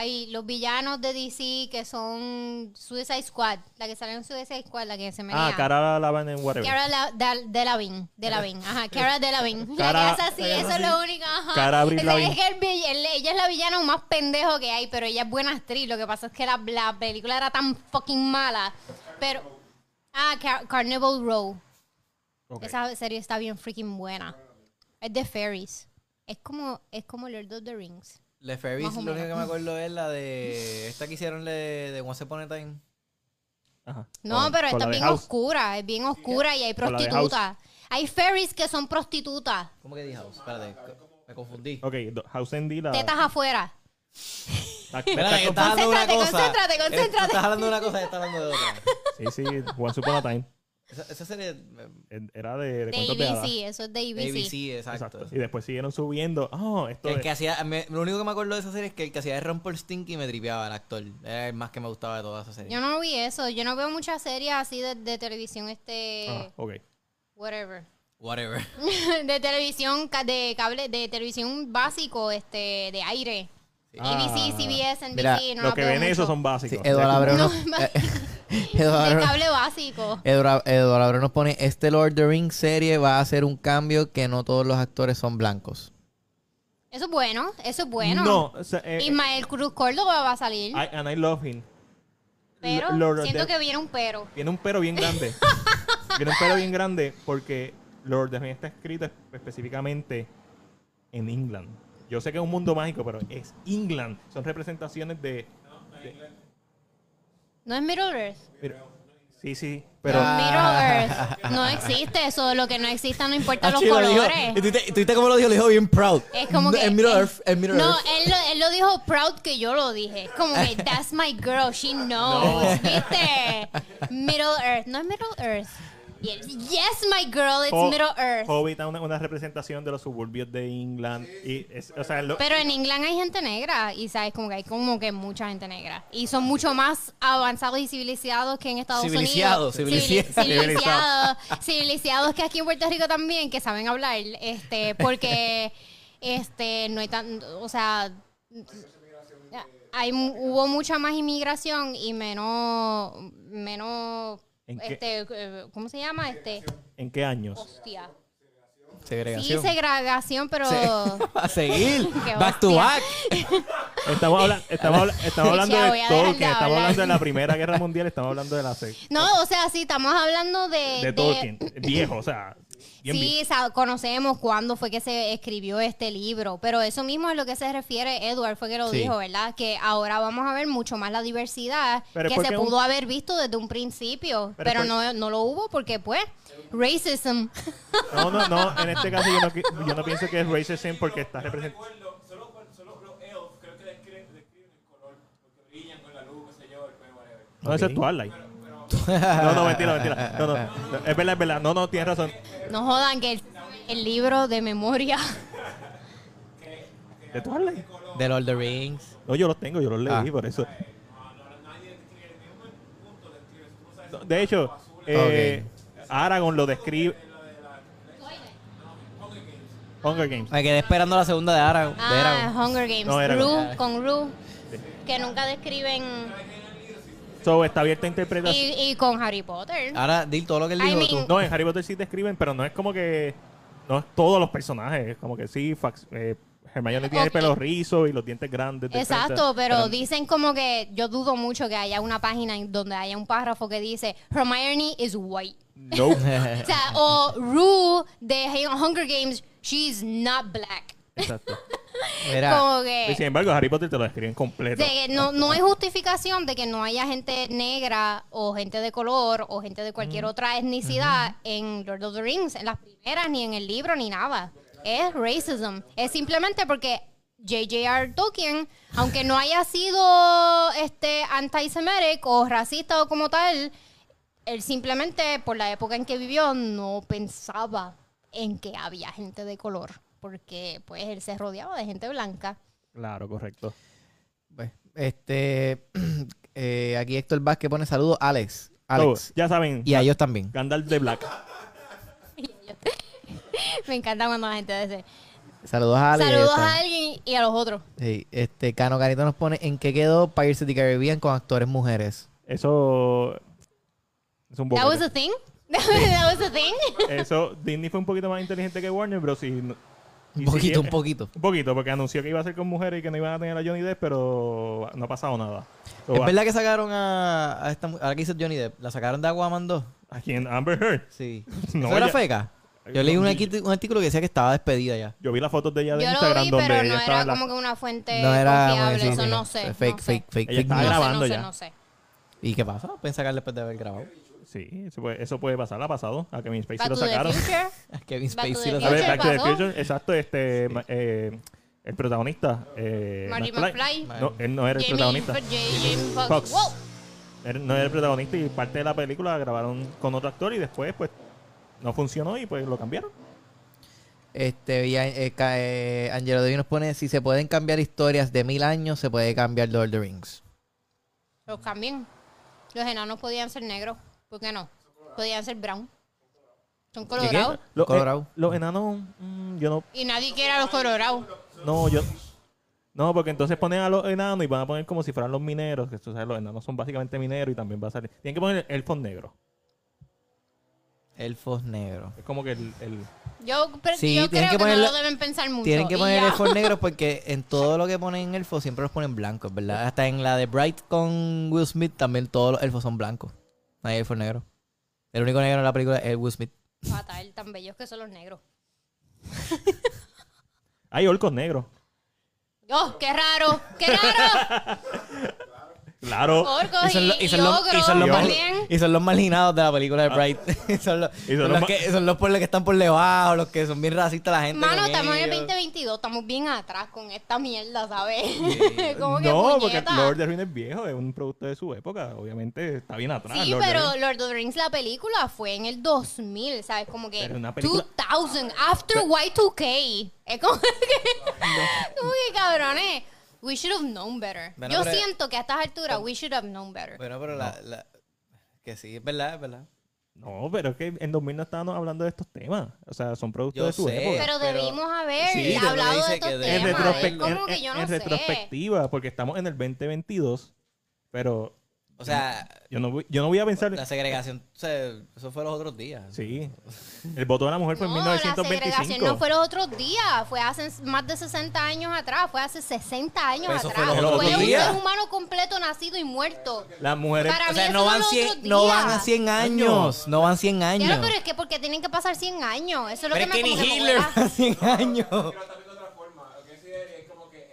Hay los villanos de DC que son Suicide Squad. La que sale en Suicide Squad, la que se me Ah, Cara Lavan en Whatever. Cara la, de, Delevingne, Delevingne, ajá, Cara Delevingne. La Cara- que hace así, eso es lo único, ajá. Cara es que el vill- el- ella es la villana más pendejo que hay, pero ella es buena actriz. Lo que pasa es que la, la película era tan fucking mala. Pero, ah, Car- Carnival Row. Esa serie está bien freaking buena. Es de fairies. Es como, es como Lord of the Rings. Le Ferris, Más o lo único que me acuerdo es la de... Esta que hicieron de, de Once Upon a Time. Ajá. No, Con- pero con esta es bien House. oscura, es bien oscura y hay prostitutas. Hay fairies que son prostitutas. ¿Cómo que dije house? Espérate, me confundí. Ok, House and D la... Tetas afuera. la- la- estás Concéntrate, cosa. concéntrate, concéntrate. Estás hablando de una cosa y estás hablando de otra. Sí, sí, Once Upon a Time. Esa, esa serie. eh, Era de, de De cuentos de hadas. ABC, eso es de ABC. ABC, exacto. Exacto. Y después siguieron subiendo. Oh, esto El es- que hacía, me- lo único que me acuerdo de esa serie es que el que hacía de Ron Paul Stinky me tripeaba el actor. Era el más que me gustaba de toda esa serie. Yo no vi eso. Yo no veo muchas series así de, de televisión, este. Ah, ok. Whatever. Whatever. de televisión, ca- de cable, de televisión básico, este, de aire. Ah. ABC, CBS, NBC, Mira, no Lo las que veo ven mucho. esos son Sí, básicos. Eduardo Abreu nos, eh, Eduardo De cable básico. Eduardo- Eduardo Abreu nos pone, este Lord of the Rings serie va a hacer un cambio que no todos los actores son blancos. Eso es bueno, eso es bueno. No, o sea, eh, Ismael Cruz Córdoba va a salir. I- and I love him. pero Lord siento the- que viene un pero. Viene un pero bien grande. Viene un pero bien grande porque Lord of the Rings está escrito espe- específicamente en England. Yo sé que es un mundo mágico, pero es England. Son representaciones de... de- No es Middle Earth. pero- sí, sí, pero... Ah. Middle Earth. No existe eso. Lo que no exista no importa los Ah, sí, lo dijo. colores. Y tú lo dijo, lo dijo bien proud. Es como que. El Middle él- Earth, el Middle no, Earth. él lo, él lo dijo proud que yo lo dije. Es como que, that's my girl, she knows. ¿Viste? Middle Earth. No es Middle Earth. Y él, yes, my girl, it's Ho- Middle Earth. Hobbit es una, una representación de los suburbios de England. Y es, o sea, lo- Pero en England hay gente negra y sabes como que hay como que mucha gente negra y son mucho más avanzados y civilizados que en Estados Unidos. civiliciados. Civili- Civiliciados, civilizados que aquí en Puerto Rico también que saben hablar, este, porque este no hay tan, o sea, hay hubo mucha más inmigración y menos menos ¿En este eh, ¿cómo se llama? Este, ¿En qué años? hostia. Sí, Segregación. segregación, pero a seguir. Back to back. Estamos, habla- estamos, habla- estamos hablando Ya de de Tolkien, estamos hablar. hablando de la Primera Guerra Mundial, estamos hablando de la se- No, o sea, sí, estamos hablando de... de Tolkien, viejo, o sea, bien Sí, sea, conocemos cuándo fue que se escribió este libro, pero eso mismo es lo que se refiere, Edward fue que lo Sí. dijo, ¿verdad? Que ahora vamos a ver mucho más la diversidad Pero que se un- pudo haber visto desde un principio, Pero es pero, por- no, no lo hubo porque pues, racism. No, no, no, en este caso yo no, yo no pienso que es racism porque está eso es Twilight. No, no, mentira, mentira. No, no, no, es verdad, es verdad. No, no, tienes razón. no jodan que el, el libro de memoria... ¿De Twilight? De Lord of the Rings. No, yo los tengo, yo los leí, Ah. por eso. No, De hecho, eh, Aragorn lo describe... Hunger Games. Me quedé esperando la segunda de Ara. de Ah, Aragorn. Hunger Games, No, era Rue, con Rue, que nunca describen... So, está abierta a interpretación. Y, y con Harry Potter. Ahora, di todo lo que él I dijo mean- tú. No, en Harry Potter sí describen, pero no es como que... No es todos los personajes. Es como que sí, Fax, eh, Hermione tiene el Ok. pelo rizo y los dientes grandes. de Exacto, frente, pero, dicen como que yo dudo mucho que haya una página en donde haya un párrafo que dice Hermione is white. No. O sea, o Rue de Hunger Games, she's not black. Exacto. Mira, Como Y que, sin embargo, Harry Potter te lo describen completo. de que no, no hay justificación de que no haya gente negra o gente de color o gente de cualquier otra etnicidad en Lord of the Rings, en las primeras, ni en el libro, ni nada. Es racism. Es simplemente porque J.J.R. Tolkien, aunque no haya sido este anti-semitic o racista o como tal, él simplemente por la época en que vivió no pensaba en que había gente de color, porque pues él se rodeaba de gente blanca. Claro, correcto. pues, este, eh, aquí Héctor Vázquez pone saludos, Alex. Alex. ya saben, Y a ellos también. Gandalf de Black. Me encanta cuando la gente dice Saludos a Alex. saludos a alguien y a los otros. Sí, este, Cano Carito nos pone en qué quedó Pirates of the Caribbean con actores mujeres. Eso es un That was a thing. That was a thing. Eso, Disney fue un poquito más inteligente que Warner, pero sí. Un poquito, un poquito. Un poquito, porque anunció que iba a ser con mujeres y que no iban a tener a Johnny Depp, pero no ha pasado nada. So, ¿Es a- verdad que sacaron a, a esta mu- ahora que dice Johnny Depp? ¿La sacaron de Aquaman 2? ¿A quién? Amber Heard. Sí. No, ¿Eso era feca? Yo leí un, artículo que decía que estaba despedida ya. Yo vi las fotos de ella de Yo Instagram vi, donde pero ella no estaba era la- como que una fuente No era confiable. sí, eso no no. sé. Fake, no fake, sé. fake, Ella fake estaba sé, grabando no sé, ya. no sé. ¿Y qué pasa? Pueden sacar después de haber grabado. Sí, eso puede, eso puede pasar. Ha pasado. A Kevin Spacey Back lo to the sacaron. Future. Kevin Back to Spacey the lo A ver. Back to the pasó? Future. Exacto, este. ma- eh, el protagonista. Eh, Marty McFly. McFly. No, él no era el Jamie, protagonista. Jamie Foxx. Fox. Wow. Él no era el protagonista y parte de la película la grabaron con otro actor y después, pues, no funcionó y pues lo cambiaron. Este, y, eh, ca- eh, Angelo David nos pone, si se pueden cambiar historias de mil años, se puede cambiar Lord of the Rings. Los cambian. Los enanos podían ser negros. ¿Por qué no? Podían ser brown. Son colorados. Los, Colorado. eh, los enanos, mm, yo no, Y nadie quiere a los colorados. no, yo, no, porque entonces ponen a los enanos y van a poner como si fueran los mineros, que tú sabes, los enanos son básicamente mineros y también va a salir. Tienen que poner elfos negros. Elfos negros. Es como que el, el- Yo, pero Sí, yo tienen creo que que, ponerlo- no lo deben pensar mucho. Tienen que y poner ya. elfos negros porque en todo lo que ponen elfos siempre los ponen blancos, ¿verdad? Hasta en la de Bright con Will Smith también todos los elfos son blancos. No hay elfos negros. El único negro en la película es Will Smith. Fatal, tan bellos que son los negros. hay orcos negros. ¡Oh, qué raro! ¡Qué raro! Claro. Orcos Y son, y, los- y y son los- ogros y son los mal- también. y son los marginados de la película de Bright. Son los, Ah. Y son son los los ma- que, son los por los que están por debajo, los que son bien racistas la gente. Mano, estamos en el ellos. 2022, estamos bien atrás con esta mierda, ¿sabes? Como que No, porque. Lord of the Rings es viejo, es un producto de su época. Obviamente está bien atrás. Sí, Lord pero. Lord of the Rings, la película, fue en el 2000, ¿sabes? Como que Pero una película- 2000, after Y2K. Es como que, como que cabrones. We should have known better. Bueno, Yo pero- siento que a estas alturas, we should have known better. Bueno, pero la, la- Que sí, es verdad, es verdad. No, pero es que en 2000 no estábamos hablando de estos temas. O sea, son productos Yo de su sé. época. Pero pero- debimos haber Sí, hablado de estos temas. en, en- no retrospectiva, porque estamos en el 2022, pero O sea, yo no voy, yo no voy a pensar... la segregación, o sea, eso fue los otros días. Sí, el voto de la mujer fue en No, la 1925. segregación no fue los otros días, fue hace más de 60 años atrás, fue hace 60 años Pero eso fue atrás. los otros un días. ser humano completo nacido y muerto. Las mujeres... Para O sea, no van, los 100, otros no van a días. 100 años. No van 100 años. Claro, pero es que porque tienen que pasar 100 años. Eso es lo Pero que es me que ni Hitler vuela. va a 100 años.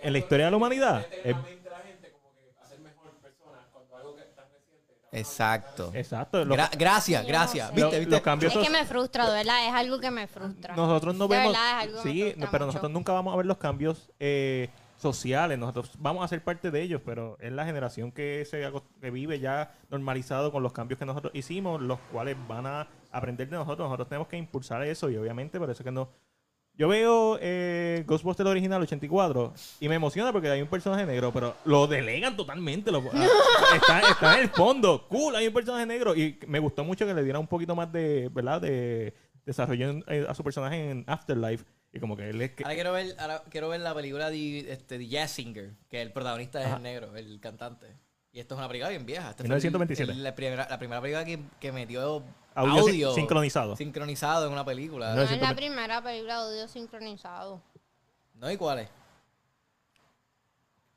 En la historia de la humanidad, es- en la mente de la gente como que hacer mejor persona cuando algo que es tan reciente. tan- Exacto. Exacto. Gra- gracias, gracias. no sé. lo- ¿Viste, viste? los cambios Es que me frustra, de verdad, es algo que me frustra. Nosotros no De vemos. verdad, es algo que me sí, frustra pero mucho. nosotros nunca vamos a ver los cambios eh, sociales. Nosotros vamos a ser parte de ellos, pero es la generación que se que vive ya normalizado con los cambios que nosotros hicimos, los cuales van a aprender de nosotros. Nosotros tenemos que impulsar eso y obviamente por eso es que no. Yo veo eh, Ghostbusters original 84 y me emociona porque hay un personaje negro, pero lo delegan totalmente. Lo, ah, está, está en el fondo. Cool, hay un personaje negro. Y me gustó mucho que le diera un poquito más de, ¿verdad? De desarrollo en- eh, a su personaje en Afterlife. Y como que él es que... Ahora quiero ver, ahora quiero ver la película de, este, de Jazz Singer, que el protagonista es Ajá. el negro, el cantante. Y esto es una película bien vieja. Este fue el- 1927. el- la, primera, la primera película que, que metió Audio audio, sin- sincronizado. sincronizado en una película. No No es la 120. primera película de audio sincronizado. ¿No? ¿Y cuál es?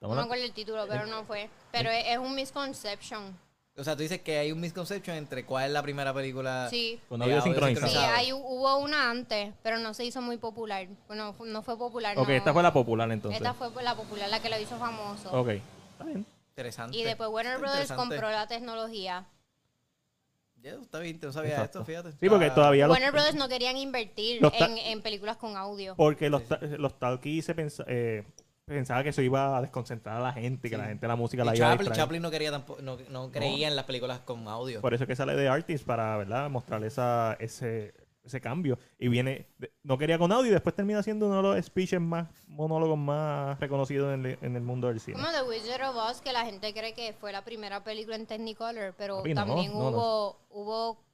No me acuerdo el título, pero no fue. Pero es, es un misconception. O sea, tú dices que hay un misconception entre cuál es la primera película. Sí. Con audio sincronizado. Sí, hay, hubo una antes, pero no se hizo muy popular. Bueno, no fue popular. Ok, no. esta fue la popular entonces. Esta fue la popular, la que lo hizo famoso. Ok, está bien. Interesante. Y después Warner Brothers compró la tecnología. Ya, está bien, no sabía Exacto. esto, fíjate. Sí, porque todavía los, Warner Brothers no querían invertir en, en películas con audio. Porque los, ta- los talkies se pensa- eh, pensaba que eso iba a desconcentrar a la gente, que Sí. la gente la música Y la iba a Chaplin, distraer. Chaplin no quería tampoco, no, no creía en las películas con audio. Por eso es que sale de Artist para, ¿verdad? Mostrar esa, ese, ese cambio. Y viene, de- no quería con audio y después termina siendo uno de los speeches más, monólogos más reconocidos en el, en el mundo del cine. Como The Wizard of Oz, que la gente cree que fue la primera película en Technicolor, pero Papi, también no, no. hubo, hubo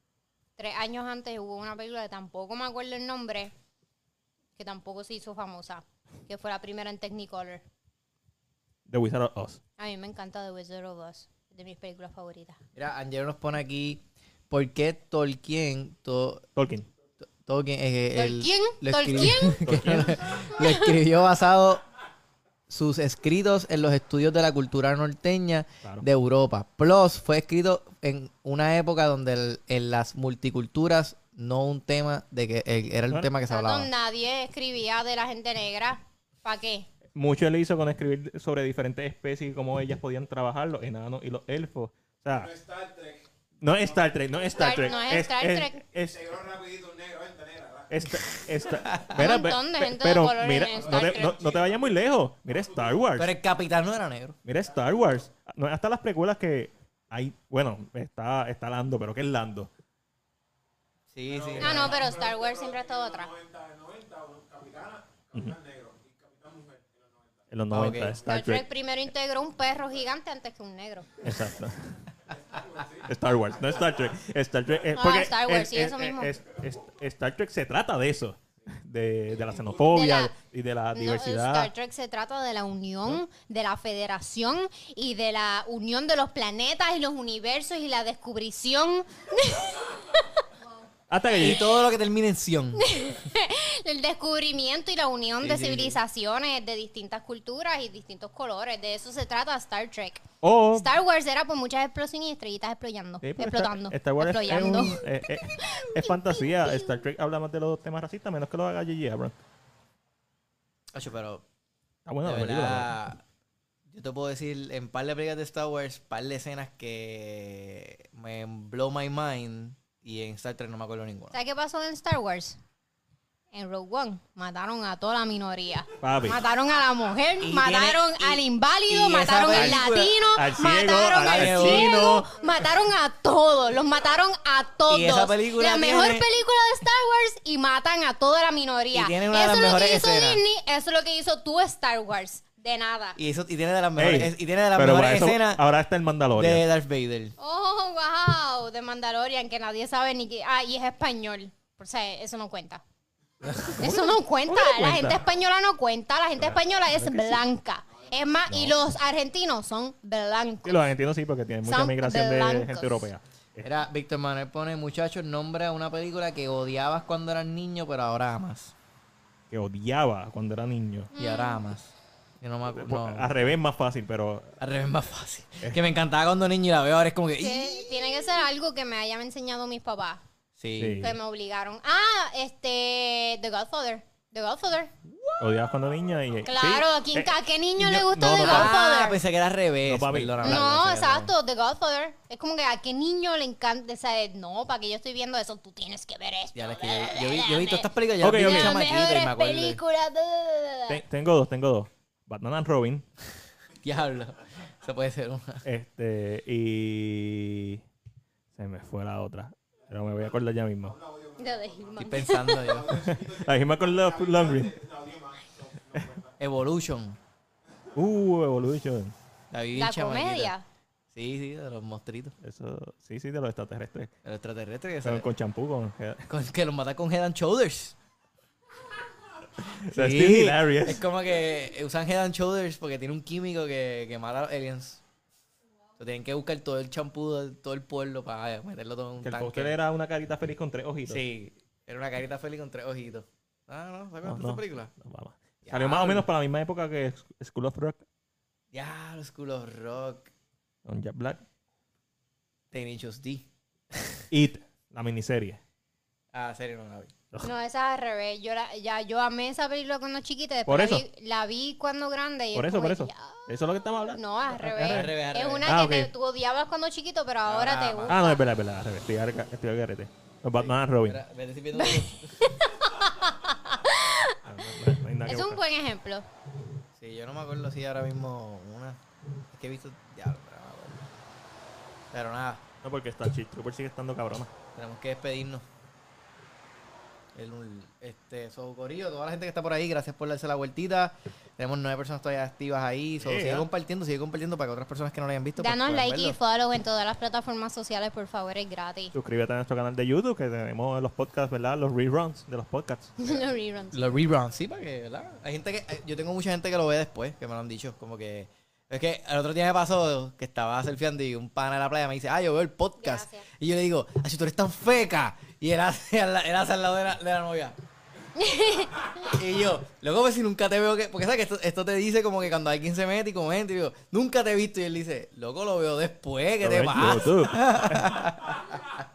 tres años antes hubo una película que tampoco me acuerdo el nombre, que tampoco se hizo famosa, que fue la primera en Technicolor. The Wizard of Oz. A mí me encanta The Wizard of Oz, de mis películas favoritas. Mira, Angelo nos pone aquí, ¿por qué Tolkien, to- Tolkien. To- Tolkien, eh, el- ¿Tolkien? lo ¿Tolkien? lo escribió basado sus escritos en los estudios de la cultura norteña Claro. de Europa. Plus, fue escrito en una época donde el- en las multiculturas no un tema de que era un Bueno. tema que se hablaba. nadie escribía de la gente negra. ¿Para qué? Mucho él hizo con escribir sobre diferentes especies y cómo ellas podían trabajar, los enanos y los elfos. O sea, No Star Trek. No es Star Trek, no es Star Trek. no es Star Trek. Es, Negro rapidito, un negro, vente, negra. va. esta- esta- Mira, montón de pe- gente de pero color mira, no Star te, Trek. no- no te vayas muy lejos. Mira Star Wars. Pero el capitán no era negro. Mira Star Wars. No, hasta las precuelas que hay. Bueno, está, está Lando, pero ¿qué es Lando? Sí, sí. Ah, no, pero Star Wars siempre ha estado atrás. 90, 90, un capitana, capitán negro y capitán mujer. En en los 90. los Ah, 90, ok. Star Trek. primero integró un perro gigante antes que un negro. Exacto. Star Wars, no Star Trek. Star Trek. eh, Ah, Star Wars, es- sí, es- eso mismo. es- Star Trek se trata de eso. De, de la xenofobia De la- y de la No, diversidad. Star Trek se trata de la unión, de la federación y de la unión de los planetas y los universos y la descubrición, Hasta que Y llegue- todo lo que termine en Sion. el descubrimiento y la unión de sí, sí. civilizaciones de distintas culturas y distintos colores. De eso se trata Star Trek. O Star Wars era por muchas explosiones y estrellitas explotando. Sí, pero explotando. Star, Star Wars es- es, explotando. un- eh, eh, es fantasía. Star Trek habla más de los temas racistas, menos que lo haga J.J. Abrams. Ocho, pero Está buena de película. verdad, yo te puedo decir en par de películas de Star Wars, par de escenas que me blow my mind y en Star Trek no me acuerdo ninguna. ¿Sabes qué pasó en Star Wars? En Rogue One mataron a toda la minoría. Papi. Mataron a la mujer, Y mataron tiene- y- al inválido, y esa mataron al película- latino, al ciego, mataron al al ciego. ciego, mataron a todos, los mataron a todos. Y esa película la mejor tiene- película de Star Wars y matan a toda la minoría. Y tiene una de eso las es lo que mejores hizo escenas. Disney, eso es lo que hizo tu Star Wars. De nada. Y eso y tiene de las mejores, Ey, y tiene de las pero mejores para eso, escenas ahora está el Mandalorian. de Darth Vader. Oh, wow, de Mandalorian, que nadie sabe ni que... Ah, y es español. O sea, eso no cuenta. Eso no cuenta. no La cuenta? gente española no cuenta. La gente española es blanca. Es más, y los argentinos son blancos. Sí, los argentinos sí, porque tienen mucha Son migración de blancos. gente europea. Era Víctor Manuel pone, muchachos, nombra una película que odiabas cuando eras niño, pero ahora amas. Que odiaba cuando era niño. Y ahora amas. Yo no me acuerdo. Al revés más fácil, pero Al revés, más fácil. Que me encantaba cuando niño y la veo ahora es como que. Que tiene que ser algo que me hayan enseñado mis papás. Sí. Sí. Que me obligaron. Ah, este... The Godfather. The Godfather. odiabas cuando niña y... Claro, ¿a, quién- Eh, a qué niño niño- le gusta no, The no, no. Godfather? Ah, pensé que era al revés. No, papi. No, exacto, The Godfather. Es como que a qué niño le encanta, o sea, no, para que yo estoy viendo eso, tú tienes que ver esto. Ya, es que yo, yo vi, yo vi todas estas películas, yo Ok, las vi de ok. Las chamaquito y mejores me acuerdo. películas. tengo dos, tengo dos. Batman and Robin. Diablo. Eso puede ser una. Este, y... Se me fue la otra. Pero me voy a acordar ya mismo. De The Estoy pensando yo. Acordé de Laundry. Evolution. Uh, Evolution. La La chamaquita. comedia. Sí, sí, de los monstruitos. Eso, sí, sí, de los extraterrestres. De los extraterrestres que, se- con champú, con... con- que los mata con Head and Shoulders. Sí, hilarious. Es como que usan Head and Shoulders porque tiene un químico que, que mata a los aliens. Tienen que buscar todo el champú de todo el pueblo para meterlo todo en un Que el tanque. era una carita feliz con tres ojitos. Sí, era una carita feliz con tres ojitos. Ah, no, ¿se acuerdan No, esa película? No, vamos. Salió más o menos para la misma época que School of Rock Ya, School of Rock. con Jack Black. Tenacious D. It, la miniserie. Ah, serio, no la vi. No, esa es al revés. Yo, la- ya, yo amé esa película cuando chiquita, después Por la, vi, la vi cuando grande. Y Por es eso, por eso. ya. Eso es lo que estamos hablando. No, al revés. Al revés, al Es una Ah, que te- tú odiabas cuando chiquito, pero ahora Ahora te ama. gusta. Ah, no, es verdad, es verdad. al revés. Estoy, al- estoy al garete. Batman and Robin. Vete Ah, no, no, no Es un buen ejemplo. Sí, yo no me acuerdo si ahora mismo una. Es que he visto. Ya, pero no me acuerdo. Pero nada, No, porque Starship Trooper sigue estando cabrona. tenemos que despedirnos. El, este, so, Corillo, toda la gente que está por ahí, gracias por darse la vueltita. Tenemos nueve personas todavía activas ahí. So, Yeah. Sigue compartiendo, sigue compartiendo para que otras personas que no lo hayan visto. pues, Danos like y follow en todas las plataformas sociales, por favor, es gratis. Suscríbete a nuestro canal de YouTube, que tenemos los podcasts, ¿verdad? Los reruns de los podcasts. Los reruns. Los reruns, sí, para que, ¿verdad? Hay gente que. eh, Yo tengo mucha gente que lo ve después, que me lo han dicho. Como que. Es que el otro día me pasó que estaba surfeando y un pana de la playa me dice, ah, yo veo el podcast. Gracias. Y yo le digo, ah, si tú eres tan feca. Y él hace al, él hace al lado de la, de la novia. y yo, luego pues si nunca te veo que. Porque sabes que esto, esto te dice como que cuando alguien se mete y comenta y yo, nunca te he visto. Y él dice, loco, lo veo después, ¿qué te pasa?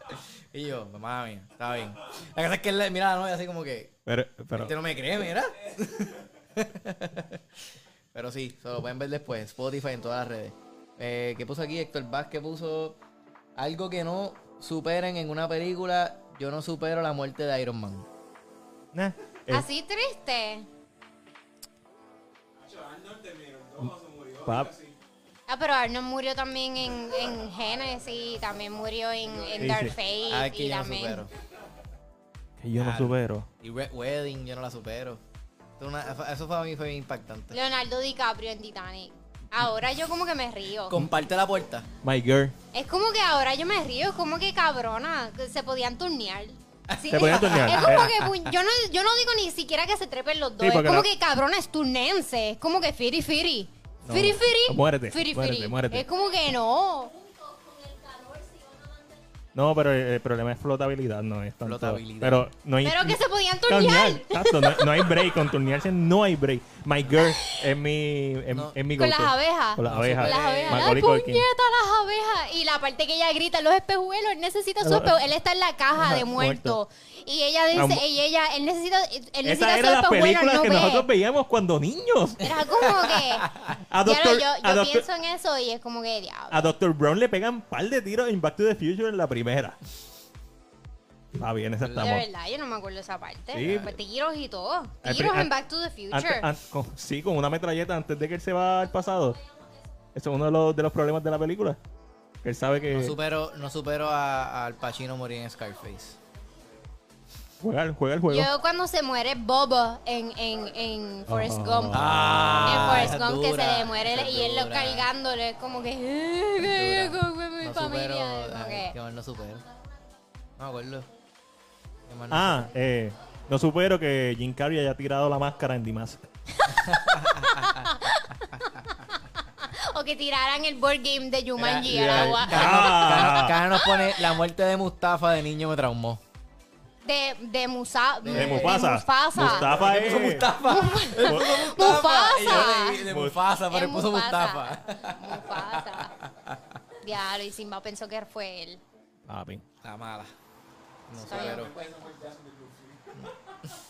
Y yo, mamá mía, está bien. La cosa es que él mira a la novia así como que, Pero, pero este no me cree, mira. Pero sí, se lo pueden ver después. Spotify en todas las redes. Eh, ¿Qué puso aquí? Héctor Vázquez puso. Algo que no superen en una película, yo no supero la muerte de Iron Man. Nah, eh, Así triste. Murió. Pap. Ah, pero Arnold murió también en, en Genesis, también murió en, en Dark. Fate Ah, es que y yo no también... supero. que yo no Ah, supero. Y Red Wedding, yo no la supero. Eso, una- eso fue a mí fue impactante. Leonardo DiCaprio en Titanic. Ahora yo como que me río. Comparte la puerta. My girl. Es como que ahora yo me río, es como que cabrona, que se podían turnear. Sí, Se podían turnear. Es como que pu- yo no, yo no digo ni siquiera que se trepen los dos. Sí, es porque como no- que cabrones turnense. Es como que firi firi. No, firi firi. muérete, Firi muérete, firi. muérete. Es como que no. No, pero el, el problema es flotabilidad, no es tanto. Flotabilidad. Pero no hay. Pero que se podían Turnear, turnear. Exacto, no, no hay break. Con turnearse no hay break. My girl es mi, es, No. es mi Con las abejas. Con las abejas. Con las abejas. ¡Ay, Macaulay Culkin. puñeta, las abejas! Y la parte que ella grita, los espejuelos, él necesita su espejuelo. Él está en la caja Ajá, de muerto. Y ella Am- dice, y ella, él necesita, él Esa necesita era su la espejuelo, película no que ve. nosotros veíamos cuando niños. Era como que... A Doctor, yo a yo Doctor- pienso en eso y es como que diablo. a Dr. Brown le pegan un par de tiros en Back to the Future en la primera. Va bien, esa De estamos. verdad, yo no me acuerdo esa parte. Sí. Pues tiros y todo. Tiros en Back to the Antes- Future. con- sí, con una metralleta antes de que él se va al pasado. Eso es uno de los, de los problemas de la película. Que él sabe que No supero, no supero a, a Al Pacino morir en Scarface. juega, el- juega el juego. Yo cuando se muere Bobo en, en, en Forrest Ah. Gump. Ah, en Forrest es Gump que se le muere es y él lo cargándole es como que... "Eh, Dura. con mi No familia", supero, como ay, que- mal no supero. No me acuerdo. Ah, eh, no supero que Jim Carrey haya tirado la máscara en Dimas. O que tiraran el board game de Jumanji Era- al agua. Ah. Cara- Cara nos pone la muerte de Mustafa de niño me traumó. De, de Musa... De Mufasa. Mufasa. Mustafa ¿Qué puso es. Mustafa? Mufasa. Y yo leí de Mufasa, pero él Es puso Mufasa. Mustafa. Mufasa. Diablo, y Simba pensó que fue él. Papi. La mala. No supero.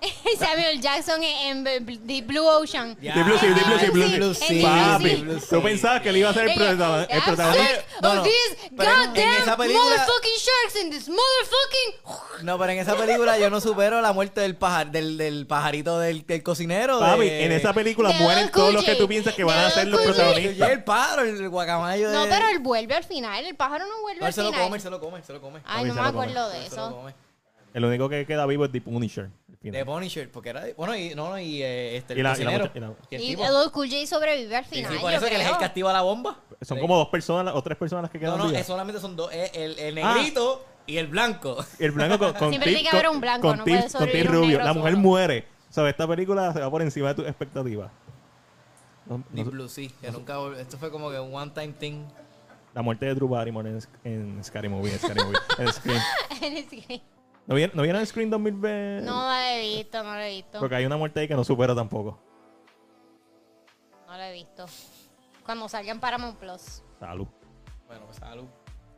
Samuel Jackson en, en Deep Blue Ocean. Deep Blue Sea, Deep Blue Sea, Blue Sea. Blue Sea, Papi, tú pensabas que él iba a ser el, prota- el protagonista. sick No, no. these Pero en- en goddamn esa película- motherfucking sharks in this motherfucking... No, pero en esa película yo no supero la muerte del pajar, del, del pajarito del, del cocinero. Papi, de- en esa película De mueren Don todos los que tú piensas que van De a ser Don los Cuye. Y protagonistas. el pájaro, el guacamayo de... No, pero él vuelve al final. El pájaro no vuelve No, él al se lo final. come, él se lo come, él se lo come. Ay, Papi, no se me lo come. acuerdo de Él se lo eso. come. El único que queda vivo es The Punisher. De Punisher, porque era... Bueno, y, no, no, y eh, este, el Y la- y la y la- Y el Y tipo. Adult Cool J sobrevive al Sí, final. sí, por yo eso que él es el creo. castigo a la bomba. Son Sí. como dos personas o tres personas que No, quedan no, vivas. es solamente son dos. es el, el Ah. negrito y el blanco. El blanco con, con Siempre tiene que haber con- un blanco, con no puede con Tim sobrevivir un Rubio. negro La mujer solo. muere. O sea, esta película se va por encima de tus expectativas. No- no Deep Blue, sí. Que nunca vol- Esto fue como que un one time thing. la muerte de Drew Barrymore en, en Scary Movie. En Scary Movie en Scream. Sí. ¿No vieron, ¿No vieron el Screen 2020? No, no lo he visto, no lo he visto. Porque hay una muerte ahí que no supera tampoco. No lo he visto. Cuando salgan Paramount Plus. Salud. Bueno, pues salud.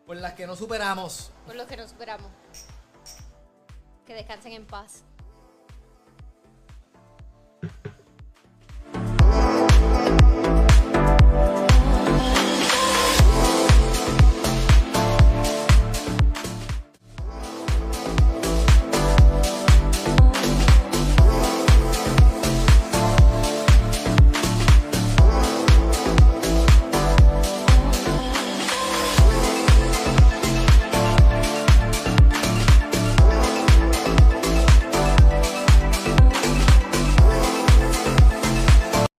Por las que no superamos. Por los que no superamos. Que descansen en paz.